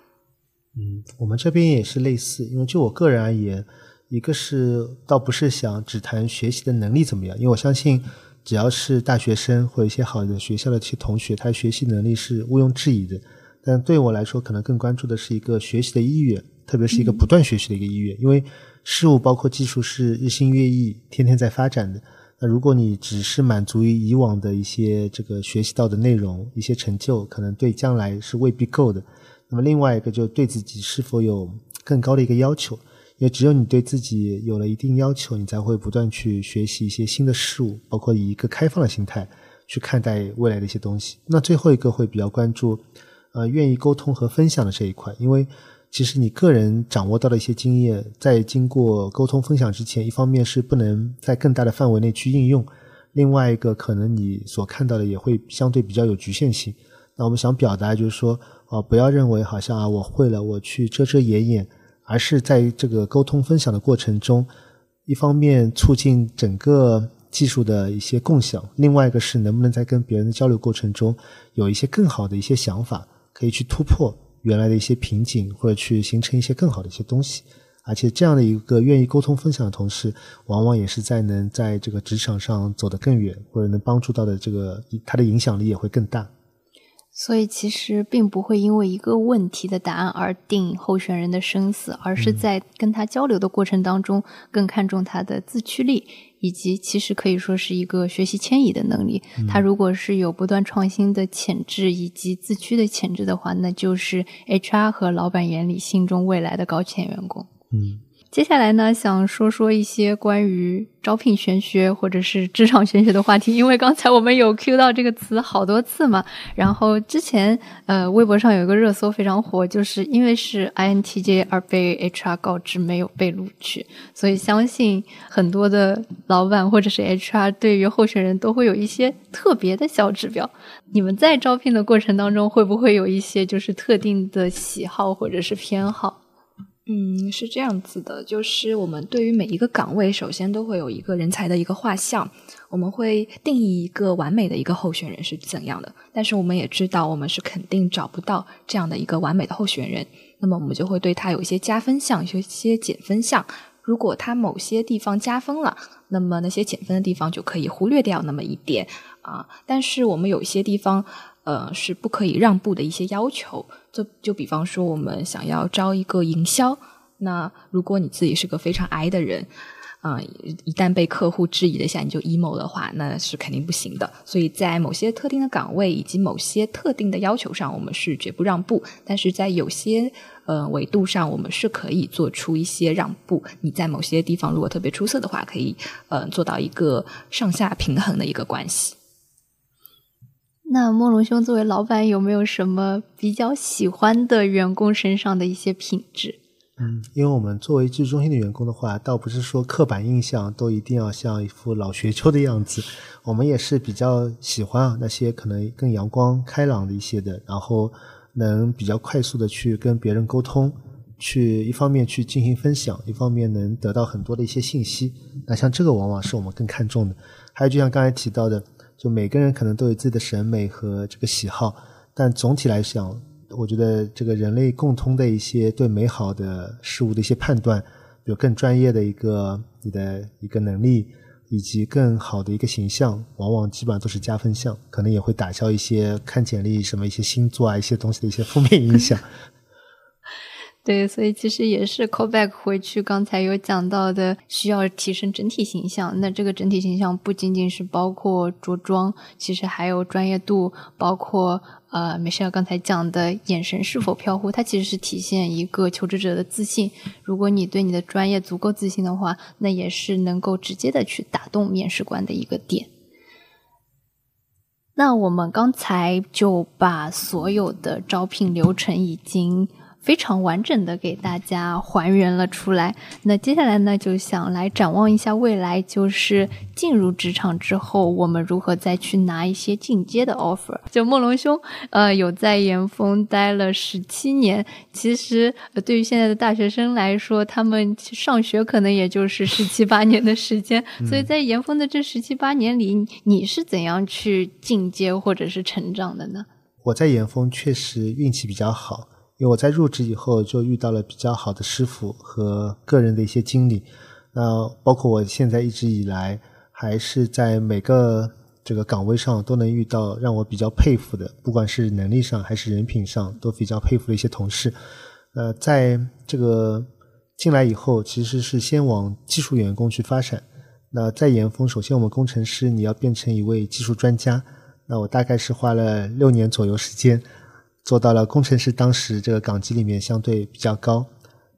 嗯，我们这边也是类似，因为就我个人而言，一个是倒不是想只谈学习的能力怎么样，因为我相信，只要是大学生或一些好的学校的一些同学，他学习能力是毋庸置疑的。但对我来说，可能更关注的是一个学习的意愿，特别是一个不断学习的一个意愿，因为事物包括技术是日新月异，天天在发展的。那如果你只是满足于以往的一些这个学习到的内容、一些成就，可能对将来是未必够的。那么另外一个就对自己是否有更高的一个要求，因为只有你对自己有了一定要求，你才会不断去学习一些新的事物，包括以一个开放的心态去看待未来的一些东西。那最后一个会比较关注，呃，愿意沟通和分享的这一块，因为其实你个人掌握到的一些经验，在经过沟通分享之前，一方面是不能在更大的范围内去应用，另外一个可能你所看到的也会相对比较有局限性。那我们想表达就是说。啊，不要认为好像啊，我会了，我去遮遮掩掩，而是在这个沟通分享的过程中，一方面促进整个技术的一些共享，另外一个是能不能在跟别人的交流过程中，有一些更好的一些想法，可以去突破原来的一些瓶颈，或者去形成一些更好的一些东西。而且这样的一个愿意沟通分享的同事，往往也是在能在这个职场上走得更远，或者能帮助到的这个他的影响力也会更大。所以其实并不会因为一个问题的答案而定候选人的生死，而是在跟他交流的过程当中，更看重他的自驱力，以及其实可以说是一个学习迁移的能力。他如果是有不断创新的潜质以及自驱的潜质的话，那就是 HR 和老板眼里心中未来的高潜员工。嗯。接下来呢，想说说一些关于招聘玄学或者是职场玄学的话题，因为刚才我们有 Q 到这个词好多次嘛。然后之前呃，微博上有一个热搜非常火，就是因为是 INTJ 而被 HR 告知没有被录取，所以相信很多的老板或者是 HR 对于候选人都会有一些特别的小指标。你们在招聘的过程当中，会不会有一些就是特定的喜好或者是偏好？嗯，是这样子的，就是我们对于每一个岗位，首先都会有一个人才的一个画像，我们会定义一个完美的一个候选人是怎样的。但是我们也知道，我们是肯定找不到这样的一个完美的候选人，那么我们就会对他有一些加分项，有一些减分项。如果他某些地方加分了，那么那些减分的地方就可以忽略掉那么一点啊。但是我们有一些地方。呃，是不可以让步的一些要求。就就比方说，我们想要招一个营销，那如果你自己是个非常矮的人，啊，一旦被客户质疑了一下，你就 emo 的话，那是肯定不行的。所以在某些特定的岗位以及某些特定的要求上，我们是绝不让步。但是在有些呃维度上，我们是可以做出一些让步。你在某些地方如果特别出色的话，可以呃做到一个上下平衡的一个关系。那莫龙兄作为老板，有没有什么比较喜欢的员工身上的一些品质？嗯，因为我们作为技术中心的员工的话，倒不是说刻板印象都一定要像一副老学究的样子，我们也是比较喜欢啊那些可能更阳光开朗的一些的，然后能比较快速的去跟别人沟通，去一方面去进行分享，一方面能得到很多的一些信息。那像这个往往是我们更看重的。还有就像刚才提到的，就每个人可能都有自己的审美和这个喜好，但总体来讲，我觉得这个人类共通的一些对美好的事物的一些判断，有更专业的一个你的一个能力。以及更好的一个形象，往往基本上都是加分项，可能也会打消一些看简历什么一些星座啊一些东西的一些负面影响。对，所以其实也是 callback 回去刚才有讲到的，需要提升整体形象。那这个整体形象不仅仅是包括着装，其实还有专业度，包括呃，梅尔刚才讲的眼神是否飘忽，它其实是体现一个求职者的自信。如果你对你的专业足够自信的话，那也是能够直接的去打动面试官的一个点。那我们刚才就把所有的招聘流程已经。非常完整的给大家还原了出来。那接下来呢，就想来展望一下未来，就是进入职场之后，我们如何再去拿一些进阶的 offer。就梦龙兄，呃，有在严峰待了十七年，其实对于现在的大学生来说，他们上学可能也就是十七八年的时间。所以在严峰的这十七八年里，你是怎样去进阶或者是成长的呢？我在严峰确实运气比较好。因为我在入职以后就遇到了比较好的师傅和个人的一些经历，那包括我现在一直以来还是在每个这个岗位上都能遇到让我比较佩服的，不管是能力上还是人品上都比较佩服的一些同事。呃，在这个进来以后，其实是先往技术员工去发展。那在严峰，首先我们工程师你要变成一位技术专家，那我大概是花了六年左右时间。做到了工程师当时这个岗级里面相对比较高，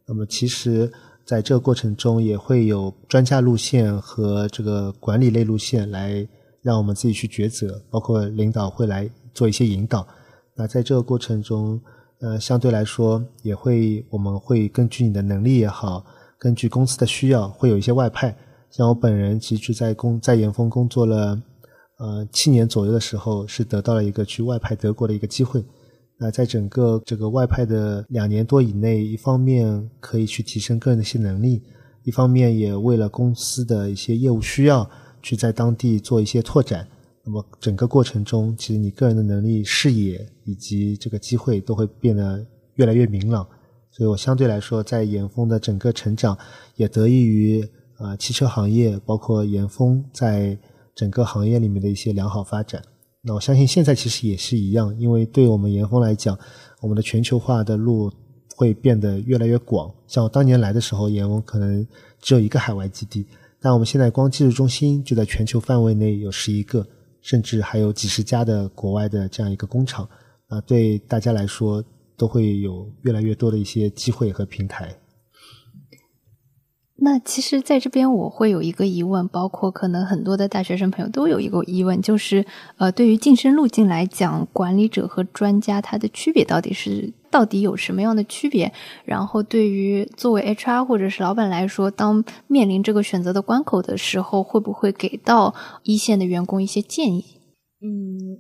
那么其实在这个过程中也会有专家路线和这个管理类路线来让我们自己去抉择，包括领导会来做一些引导。那在这个过程中，呃，相对来说也会我们会根据你的能力也好，根据公司的需要会有一些外派。像我本人其实，在工在严峰工作了呃七年左右的时候，是得到了一个去外派德国的一个机会。那在整个这个外派的两年多以内，一方面可以去提升个人的一些能力，一方面也为了公司的一些业务需要，去在当地做一些拓展。那么整个过程中，其实你个人的能力、视野以及这个机会都会变得越来越明朗。所以我相对来说，在严峰的整个成长，也得益于呃汽车行业，包括严峰在整个行业里面的一些良好发展。那我相信现在其实也是一样，因为对我们严峰来讲，我们的全球化的路会变得越来越广。像我当年来的时候，严峰可能只有一个海外基地，但我们现在光技术中心就在全球范围内有十一个，甚至还有几十家的国外的这样一个工厂。啊，对大家来说都会有越来越多的一些机会和平台。那其实，在这边我会有一个疑问，包括可能很多的大学生朋友都有一个疑问，就是呃，对于晋升路径来讲，管理者和专家他的区别到底是到底有什么样的区别？然后，对于作为 HR 或者是老板来说，当面临这个选择的关口的时候，会不会给到一线的员工一些建议？嗯，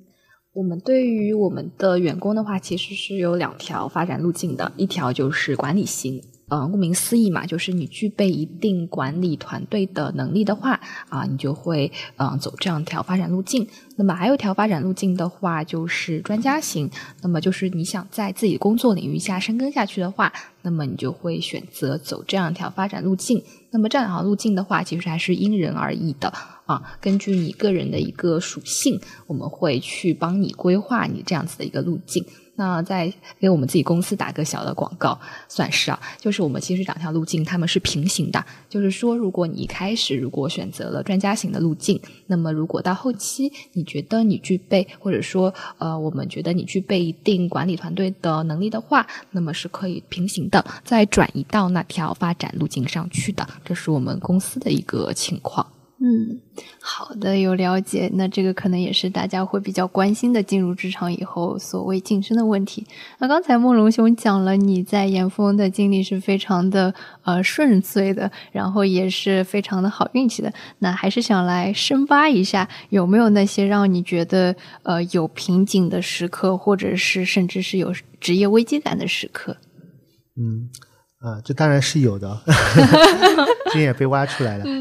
我们对于我们的员工的话，其实是有两条发展路径的，一条就是管理型。呃，顾名思义嘛，就是你具备一定管理团队的能力的话，啊，你就会嗯走这样一条发展路径。那么还有一条发展路径的话，就是专家型。那么就是你想在自己工作领域下深耕下去的话，那么你就会选择走这样一条发展路径。那么这样条路径的话，其实还是因人而异的啊，根据你个人的一个属性，我们会去帮你规划你这样子的一个路径。那再给我们自己公司打个小的广告，算是啊，就是我们其实两条路径他们是平行的，就是说，如果你一开始如果选择了专家型的路径，那么如果到后期你觉得你具备，或者说呃，我们觉得你具备一定管理团队的能力的话，那么是可以平行的再转移到那条发展路径上去的，这是我们公司的一个情况。嗯，好的，有了解。那这个可能也是大家会比较关心的，进入职场以后所谓晋升的问题。那刚才慕龙兄讲了，你在严峰的经历是非常的呃顺遂的，然后也是非常的好运气的。那还是想来深扒一下，有没有那些让你觉得呃有瓶颈的时刻，或者是甚至是有职业危机感的时刻？嗯，啊，这当然是有的，今天也被挖出来了。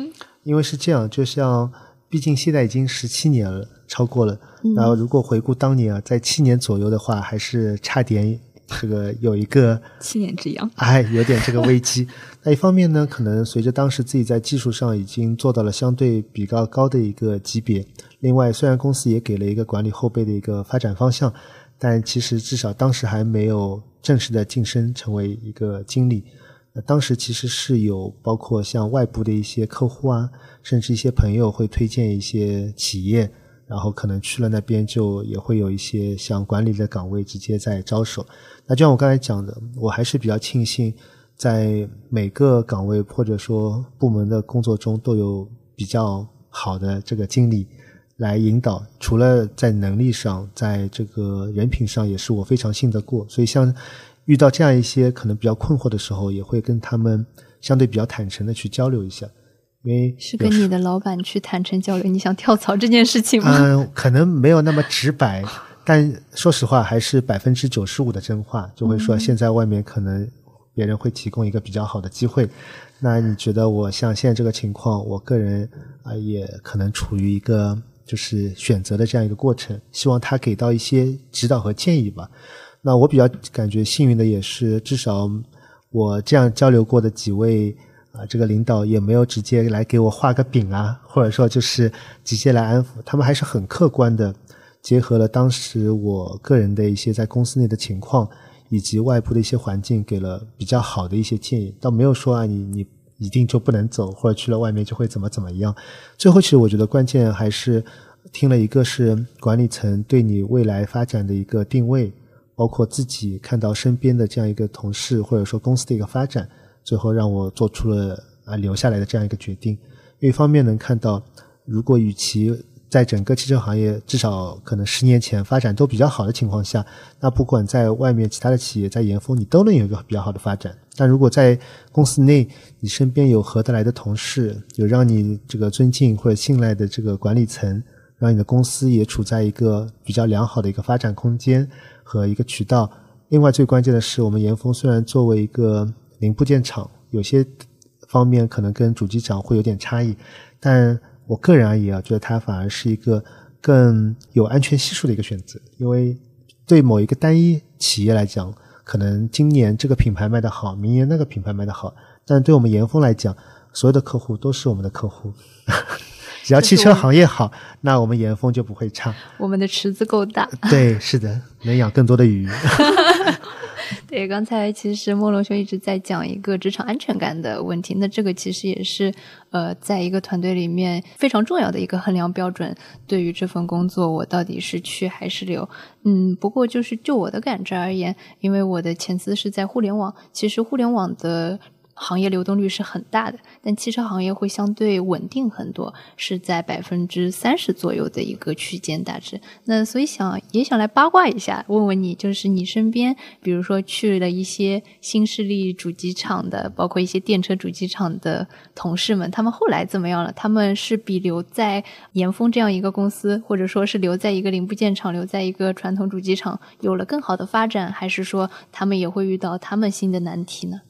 因为是这样，就像毕竟现在已经十七年了，超过了。然后如果回顾当年啊，在七年左右的话，还是差点这个有一个 七年之痒，哎，有点这个危机。那一方面呢，可能随着当时自己在技术上已经做到了相对比较高的一个级别。另外，虽然公司也给了一个管理后辈的一个发展方向，但其实至少当时还没有正式的晋升成为一个经理。那当时其实是有包括像外部的一些客户啊，甚至一些朋友会推荐一些企业，然后可能去了那边就也会有一些像管理的岗位直接在招手。那就像我刚才讲的，我还是比较庆幸在每个岗位或者说部门的工作中都有比较好的这个经理来引导。除了在能力上，在这个人品上也是我非常信得过。所以像。遇到这样一些可能比较困惑的时候，也会跟他们相对比较坦诚的去交流一下，因为是跟你的老板去坦诚交流，你想跳槽这件事情吗？嗯，可能没有那么直白，但说实话，还是百分之九十五的真话，就会说现在外面可能别人会提供一个比较好的机会。那你觉得我像现在这个情况，我个人啊也可能处于一个就是选择的这样一个过程，希望他给到一些指导和建议吧。那我比较感觉幸运的也是，至少我这样交流过的几位啊，这个领导也没有直接来给我画个饼啊，或者说就是直接来安抚，他们还是很客观的，结合了当时我个人的一些在公司内的情况，以及外部的一些环境，给了比较好的一些建议，倒没有说啊，你你一定就不能走，或者去了外面就会怎么怎么样。最后，其实我觉得关键还是听了一个是管理层对你未来发展的一个定位。包括自己看到身边的这样一个同事，或者说公司的一个发展，最后让我做出了啊留下来的这样一个决定。一方面能看到，如果与其在整个汽车行业至少可能十年前发展都比较好的情况下，那不管在外面其他的企业在严峰，你都能有一个比较好的发展。但如果在公司内，你身边有合得来的同事，有让你这个尊敬或者信赖的这个管理层，让你的公司也处在一个比较良好的一个发展空间。和一个渠道，另外最关键的是，我们严峰虽然作为一个零部件厂，有些方面可能跟主机厂会有点差异，但我个人而言啊，觉得它反而是一个更有安全系数的一个选择。因为对某一个单一企业来讲，可能今年这个品牌卖得好，明年那个品牌卖得好，但对我们严峰来讲，所有的客户都是我们的客户。只要汽车行业好，那我们岩峰就不会差。我们的池子够大。对，是的，能养更多的鱼。对，刚才其实莫龙兄一直在讲一个职场安全感的问题，那这个其实也是呃，在一个团队里面非常重要的一个衡量标准。对于这份工作，我到底是去还是留？嗯，不过就是就我的感知而言，因为我的前司是在互联网，其实互联网的。行业流动率是很大的，但汽车行业会相对稳定很多，是在百分之三十左右的一个区间大致。那所以想也想来八卦一下，问问你，就是你身边，比如说去了一些新势力主机厂的，包括一些电车主机厂的同事们，他们后来怎么样了？他们是比留在严峰这样一个公司，或者说是留在一个零部件厂、留在一个传统主机厂有了更好的发展，还是说他们也会遇到他们新的难题呢？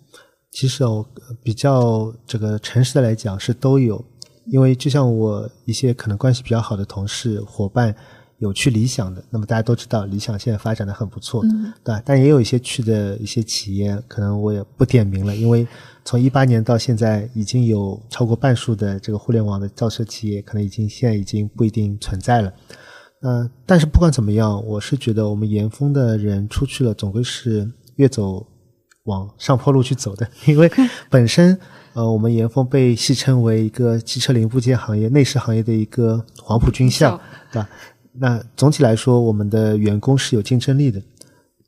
其实哦，比较这个诚实的来讲是都有，因为就像我一些可能关系比较好的同事伙伴有去理想的，那么大家都知道理想现在发展的很不错，对吧？但也有一些去的一些企业，可能我也不点名了，因为从一八年到现在，已经有超过半数的这个互联网的造车企业，可能已经现在已经不一定存在了。呃，但是不管怎么样，我是觉得我们严峰的人出去了，总归是越走。往上坡路去走的，因为本身呃，我们岩峰被戏称为一个汽车零部件行业、内饰行业的一个黄埔军校，对吧？那总体来说，我们的员工是有竞争力的，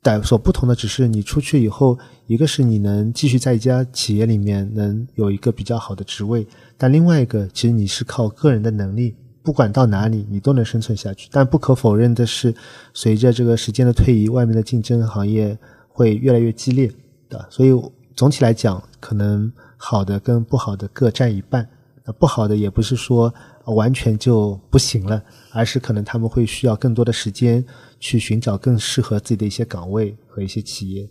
但所不同的只是你出去以后，一个是你能继续在一家企业里面能有一个比较好的职位，但另外一个其实你是靠个人的能力，不管到哪里你都能生存下去。但不可否认的是，随着这个时间的推移，外面的竞争行业会越来越激烈。的，所以总体来讲，可能好的跟不好的各占一半。那不好的也不是说完全就不行了，而是可能他们会需要更多的时间去寻找更适合自己的一些岗位和一些企业。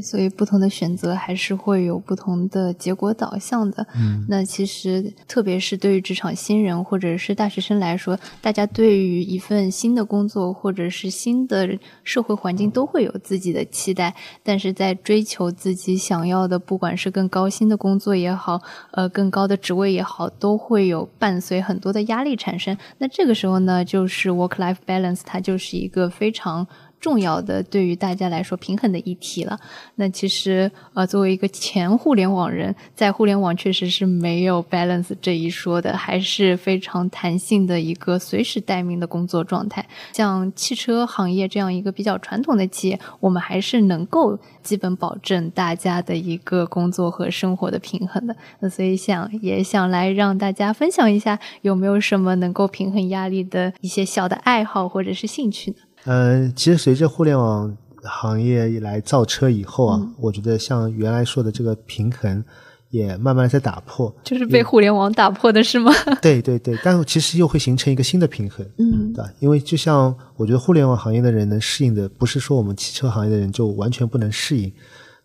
所以不同的选择还是会有不同的结果导向的。嗯，那其实特别是对于职场新人或者是大学生来说，大家对于一份新的工作或者是新的社会环境都会有自己的期待。但是在追求自己想要的，不管是更高薪的工作也好，呃，更高的职位也好，都会有伴随很多的压力产生。那这个时候呢，就是 work-life balance，它就是一个非常。重要的对于大家来说平衡的议题了。那其实呃，作为一个前互联网人，在互联网确实是没有 balance 这一说的，还是非常弹性的一个随时待命的工作状态。像汽车行业这样一个比较传统的企业，我们还是能够基本保证大家的一个工作和生活的平衡的。那所以想也想来让大家分享一下，有没有什么能够平衡压力的一些小的爱好或者是兴趣呢？嗯，其实随着互联网行业来造车以后啊，我觉得像原来说的这个平衡也慢慢在打破，就是被互联网打破的是吗？对对对，但其实又会形成一个新的平衡，嗯，对吧？因为就像我觉得互联网行业的人能适应的，不是说我们汽车行业的人就完全不能适应。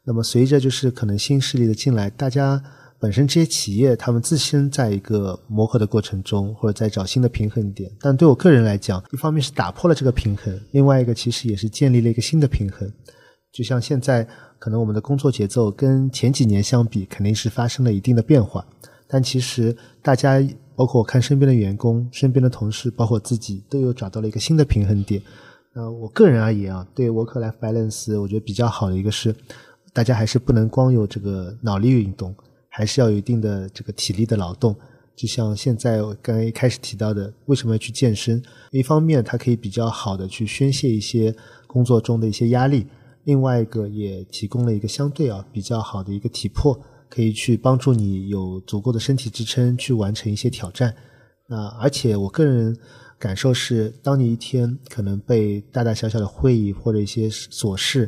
那么随着就是可能新势力的进来，大家。本身这些企业，他们自身在一个磨合的过程中，或者在找新的平衡点。但对我个人来讲，一方面是打破了这个平衡，另外一个其实也是建立了一个新的平衡。就像现在，可能我们的工作节奏跟前几年相比，肯定是发生了一定的变化。但其实大家，包括我看身边的员工、身边的同事，包括自己，都有找到了一个新的平衡点。呃，我个人而言啊，对 work-life balance，我觉得比较好的一个是，大家还是不能光有这个脑力运动。还是要有一定的这个体力的劳动，就像现在我刚刚一开始提到的，为什么要去健身？一方面，它可以比较好的去宣泄一些工作中的一些压力；另外一个，也提供了一个相对啊比较好的一个体魄，可以去帮助你有足够的身体支撑去完成一些挑战。那而且我个人感受是，当你一天可能被大大小小的会议或者一些琐事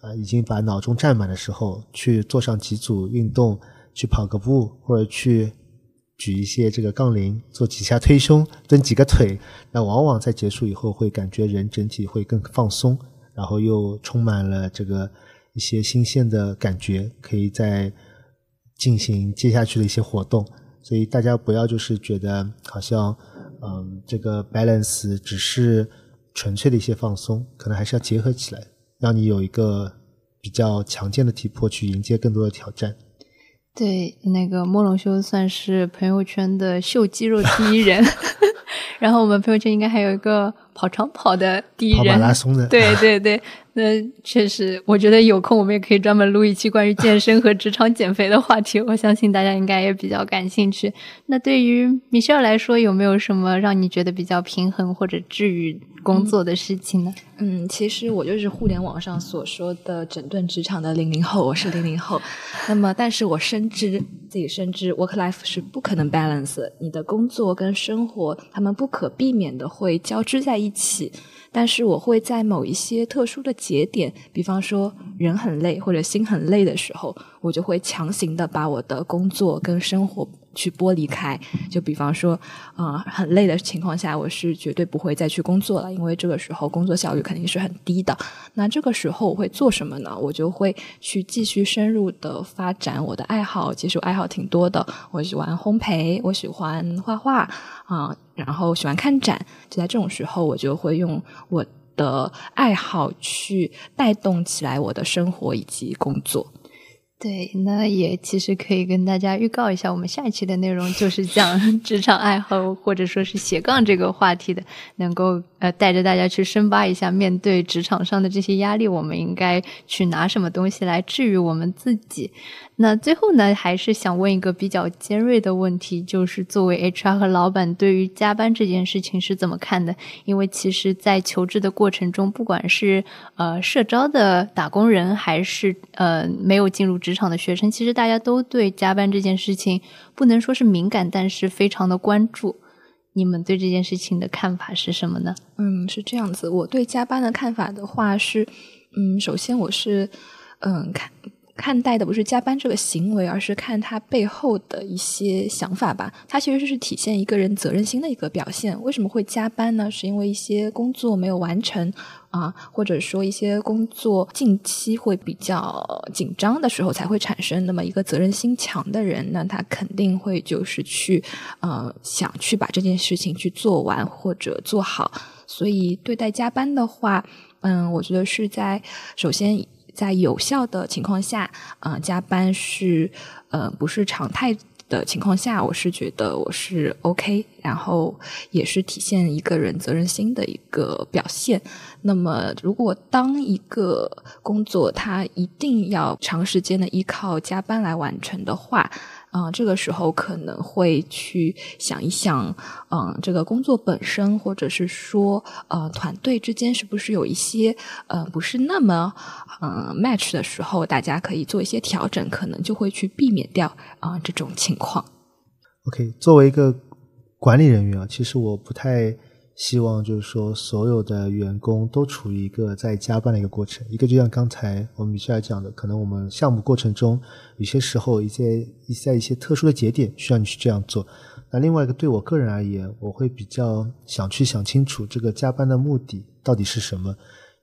啊已经把脑中占满的时候，去做上几组运动。去跑个步，或者去举一些这个杠铃，做几下推胸，蹲几个腿，那往往在结束以后会感觉人整体会更放松，然后又充满了这个一些新鲜的感觉，可以再进行接下去的一些活动。所以大家不要就是觉得好像嗯这个 balance 只是纯粹的一些放松，可能还是要结合起来，让你有一个比较强健的体魄去迎接更多的挑战。对，那个莫龙修算是朋友圈的秀肌肉第一人，然后我们朋友圈应该还有一个跑长跑的第一人，跑马拉松的。对对对，那确实，我觉得有空我们也可以专门录一期关于健身和职场减肥的话题，我相信大家应该也比较感兴趣。那对于米歇尔来说，有没有什么让你觉得比较平衡或者治愈？工作的事情呢？嗯，其实我就是互联网上所说的整顿职场的零零后，我是零零后。那么，但是我深知自己深知，work life 是不可能 balance，你的工作跟生活他们不可避免的会交织在一起。但是我会在某一些特殊的节点，比方说人很累或者心很累的时候，我就会强行的把我的工作跟生活。去剥离开，就比方说，啊，很累的情况下，我是绝对不会再去工作了，因为这个时候工作效率肯定是很低的。那这个时候我会做什么呢？我就会去继续深入的发展我的爱好，其实爱好挺多的，我喜欢烘焙，我喜欢画画啊，然后喜欢看展。就在这种时候，我就会用我的爱好去带动起来我的生活以及工作。对，那也其实可以跟大家预告一下，我们下一期的内容就是讲 职场爱好或者说是斜杠这个话题的，能够呃带着大家去深扒一下，面对职场上的这些压力，我们应该去拿什么东西来治愈我们自己。那最后呢，还是想问一个比较尖锐的问题，就是作为 HR 和老板，对于加班这件事情是怎么看的？因为其实，在求职的过程中，不管是呃社招的打工人，还是呃没有进入职场的学生，其实大家都对加班这件事情不能说是敏感，但是非常的关注。你们对这件事情的看法是什么呢？嗯，是这样子。我对加班的看法的话是，嗯，首先我是嗯看。看待的不是加班这个行为，而是看他背后的一些想法吧。他其实是体现一个人责任心的一个表现。为什么会加班呢？是因为一些工作没有完成啊，或者说一些工作近期会比较紧张的时候才会产生。那么一个责任心强的人，那他肯定会就是去呃想去把这件事情去做完或者做好。所以对待加班的话，嗯，我觉得是在首先。在有效的情况下，呃，加班是呃不是常态的情况下，我是觉得我是 OK，然后也是体现一个人责任心的一个表现。那么，如果当一个工作它一定要长时间的依靠加班来完成的话，啊，这个时候可能会去想一想，嗯，这个工作本身，或者是说，呃，团队之间是不是有一些，呃，不是那么，嗯，match 的时候，大家可以做一些调整，可能就会去避免掉啊这种情况。OK，作为一个管理人员啊，其实我不太。希望就是说，所有的员工都处于一个在加班的一个过程。一个就像刚才我们米歇尔讲的，可能我们项目过程中有些时候一些在一些特殊的节点需要你去这样做。那另外一个对我个人而言，我会比较想去想清楚这个加班的目的到底是什么。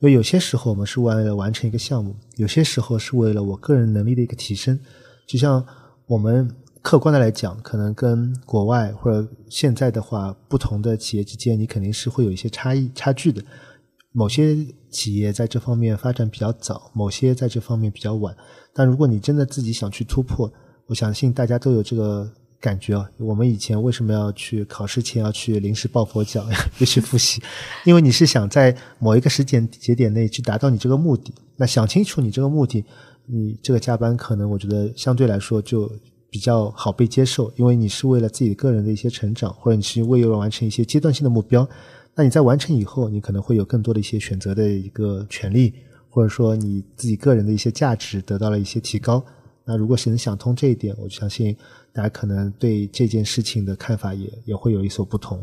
因为有些时候我们是为了完成一个项目，有些时候是为了我个人能力的一个提升。就像我们。客观的来讲，可能跟国外或者现在的话，不同的企业之间，你肯定是会有一些差异、差距的。某些企业在这方面发展比较早，某些在这方面比较晚。但如果你真的自己想去突破，我相信大家都有这个感觉啊。我们以前为什么要去考试前要去临时抱佛脚呀，要去复习？因为你是想在某一个时间节点内去达到你这个目的。那想清楚你这个目的，你这个加班可能我觉得相对来说就。比较好被接受，因为你是为了自己个人的一些成长，或者你是为了完成一些阶段性的目标。那你在完成以后，你可能会有更多的一些选择的一个权利，或者说你自己个人的一些价值得到了一些提高。那如果是能想通这一点，我相信大家可能对这件事情的看法也也会有一所不同。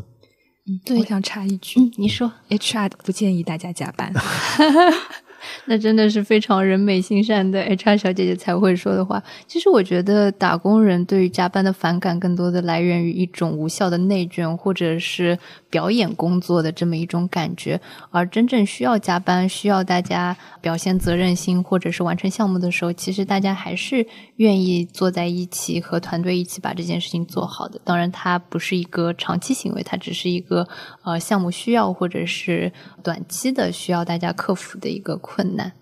嗯，对，我想插一句，嗯，你说，HR 不建议大家加班。那真的是非常人美心善的 HR 小姐姐才会说的话。其实我觉得打工人对于加班的反感，更多的来源于一种无效的内卷，或者是表演工作的这么一种感觉。而真正需要加班、需要大家表现责任心，或者是完成项目的时候，其实大家还是愿意坐在一起和团队一起把这件事情做好的。当然，它不是一个长期行为，它只是一个呃项目需要，或者是短期的需要大家克服的一个。困难。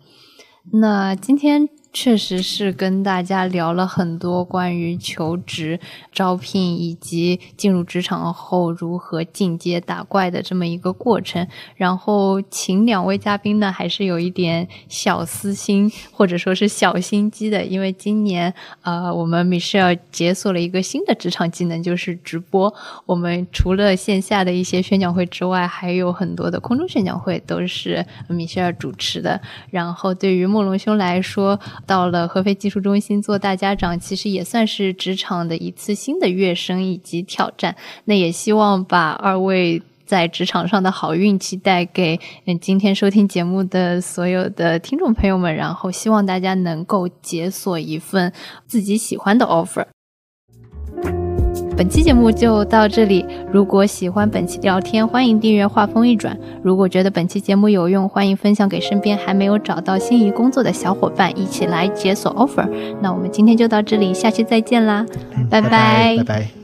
那今天。确实是跟大家聊了很多关于求职、招聘以及进入职场后如何进阶打怪的这么一个过程。然后请两位嘉宾呢，还是有一点小私心或者说是小心机的，因为今年呃，我们 Michelle 解锁了一个新的职场技能，就是直播。我们除了线下的一些宣讲会之外，还有很多的空中宣讲会都是 Michelle 主持的。然后对于慕容兄来说，到了合肥技术中心做大家长，其实也算是职场的一次新的跃升以及挑战。那也希望把二位在职场上的好运气带给嗯今天收听节目的所有的听众朋友们，然后希望大家能够解锁一份自己喜欢的 offer。本期节目就到这里。如果喜欢本期聊天，欢迎订阅《话锋一转》。如果觉得本期节目有用，欢迎分享给身边还没有找到心仪工作的小伙伴，一起来解锁 offer。那我们今天就到这里，下期再见啦，拜拜，拜拜。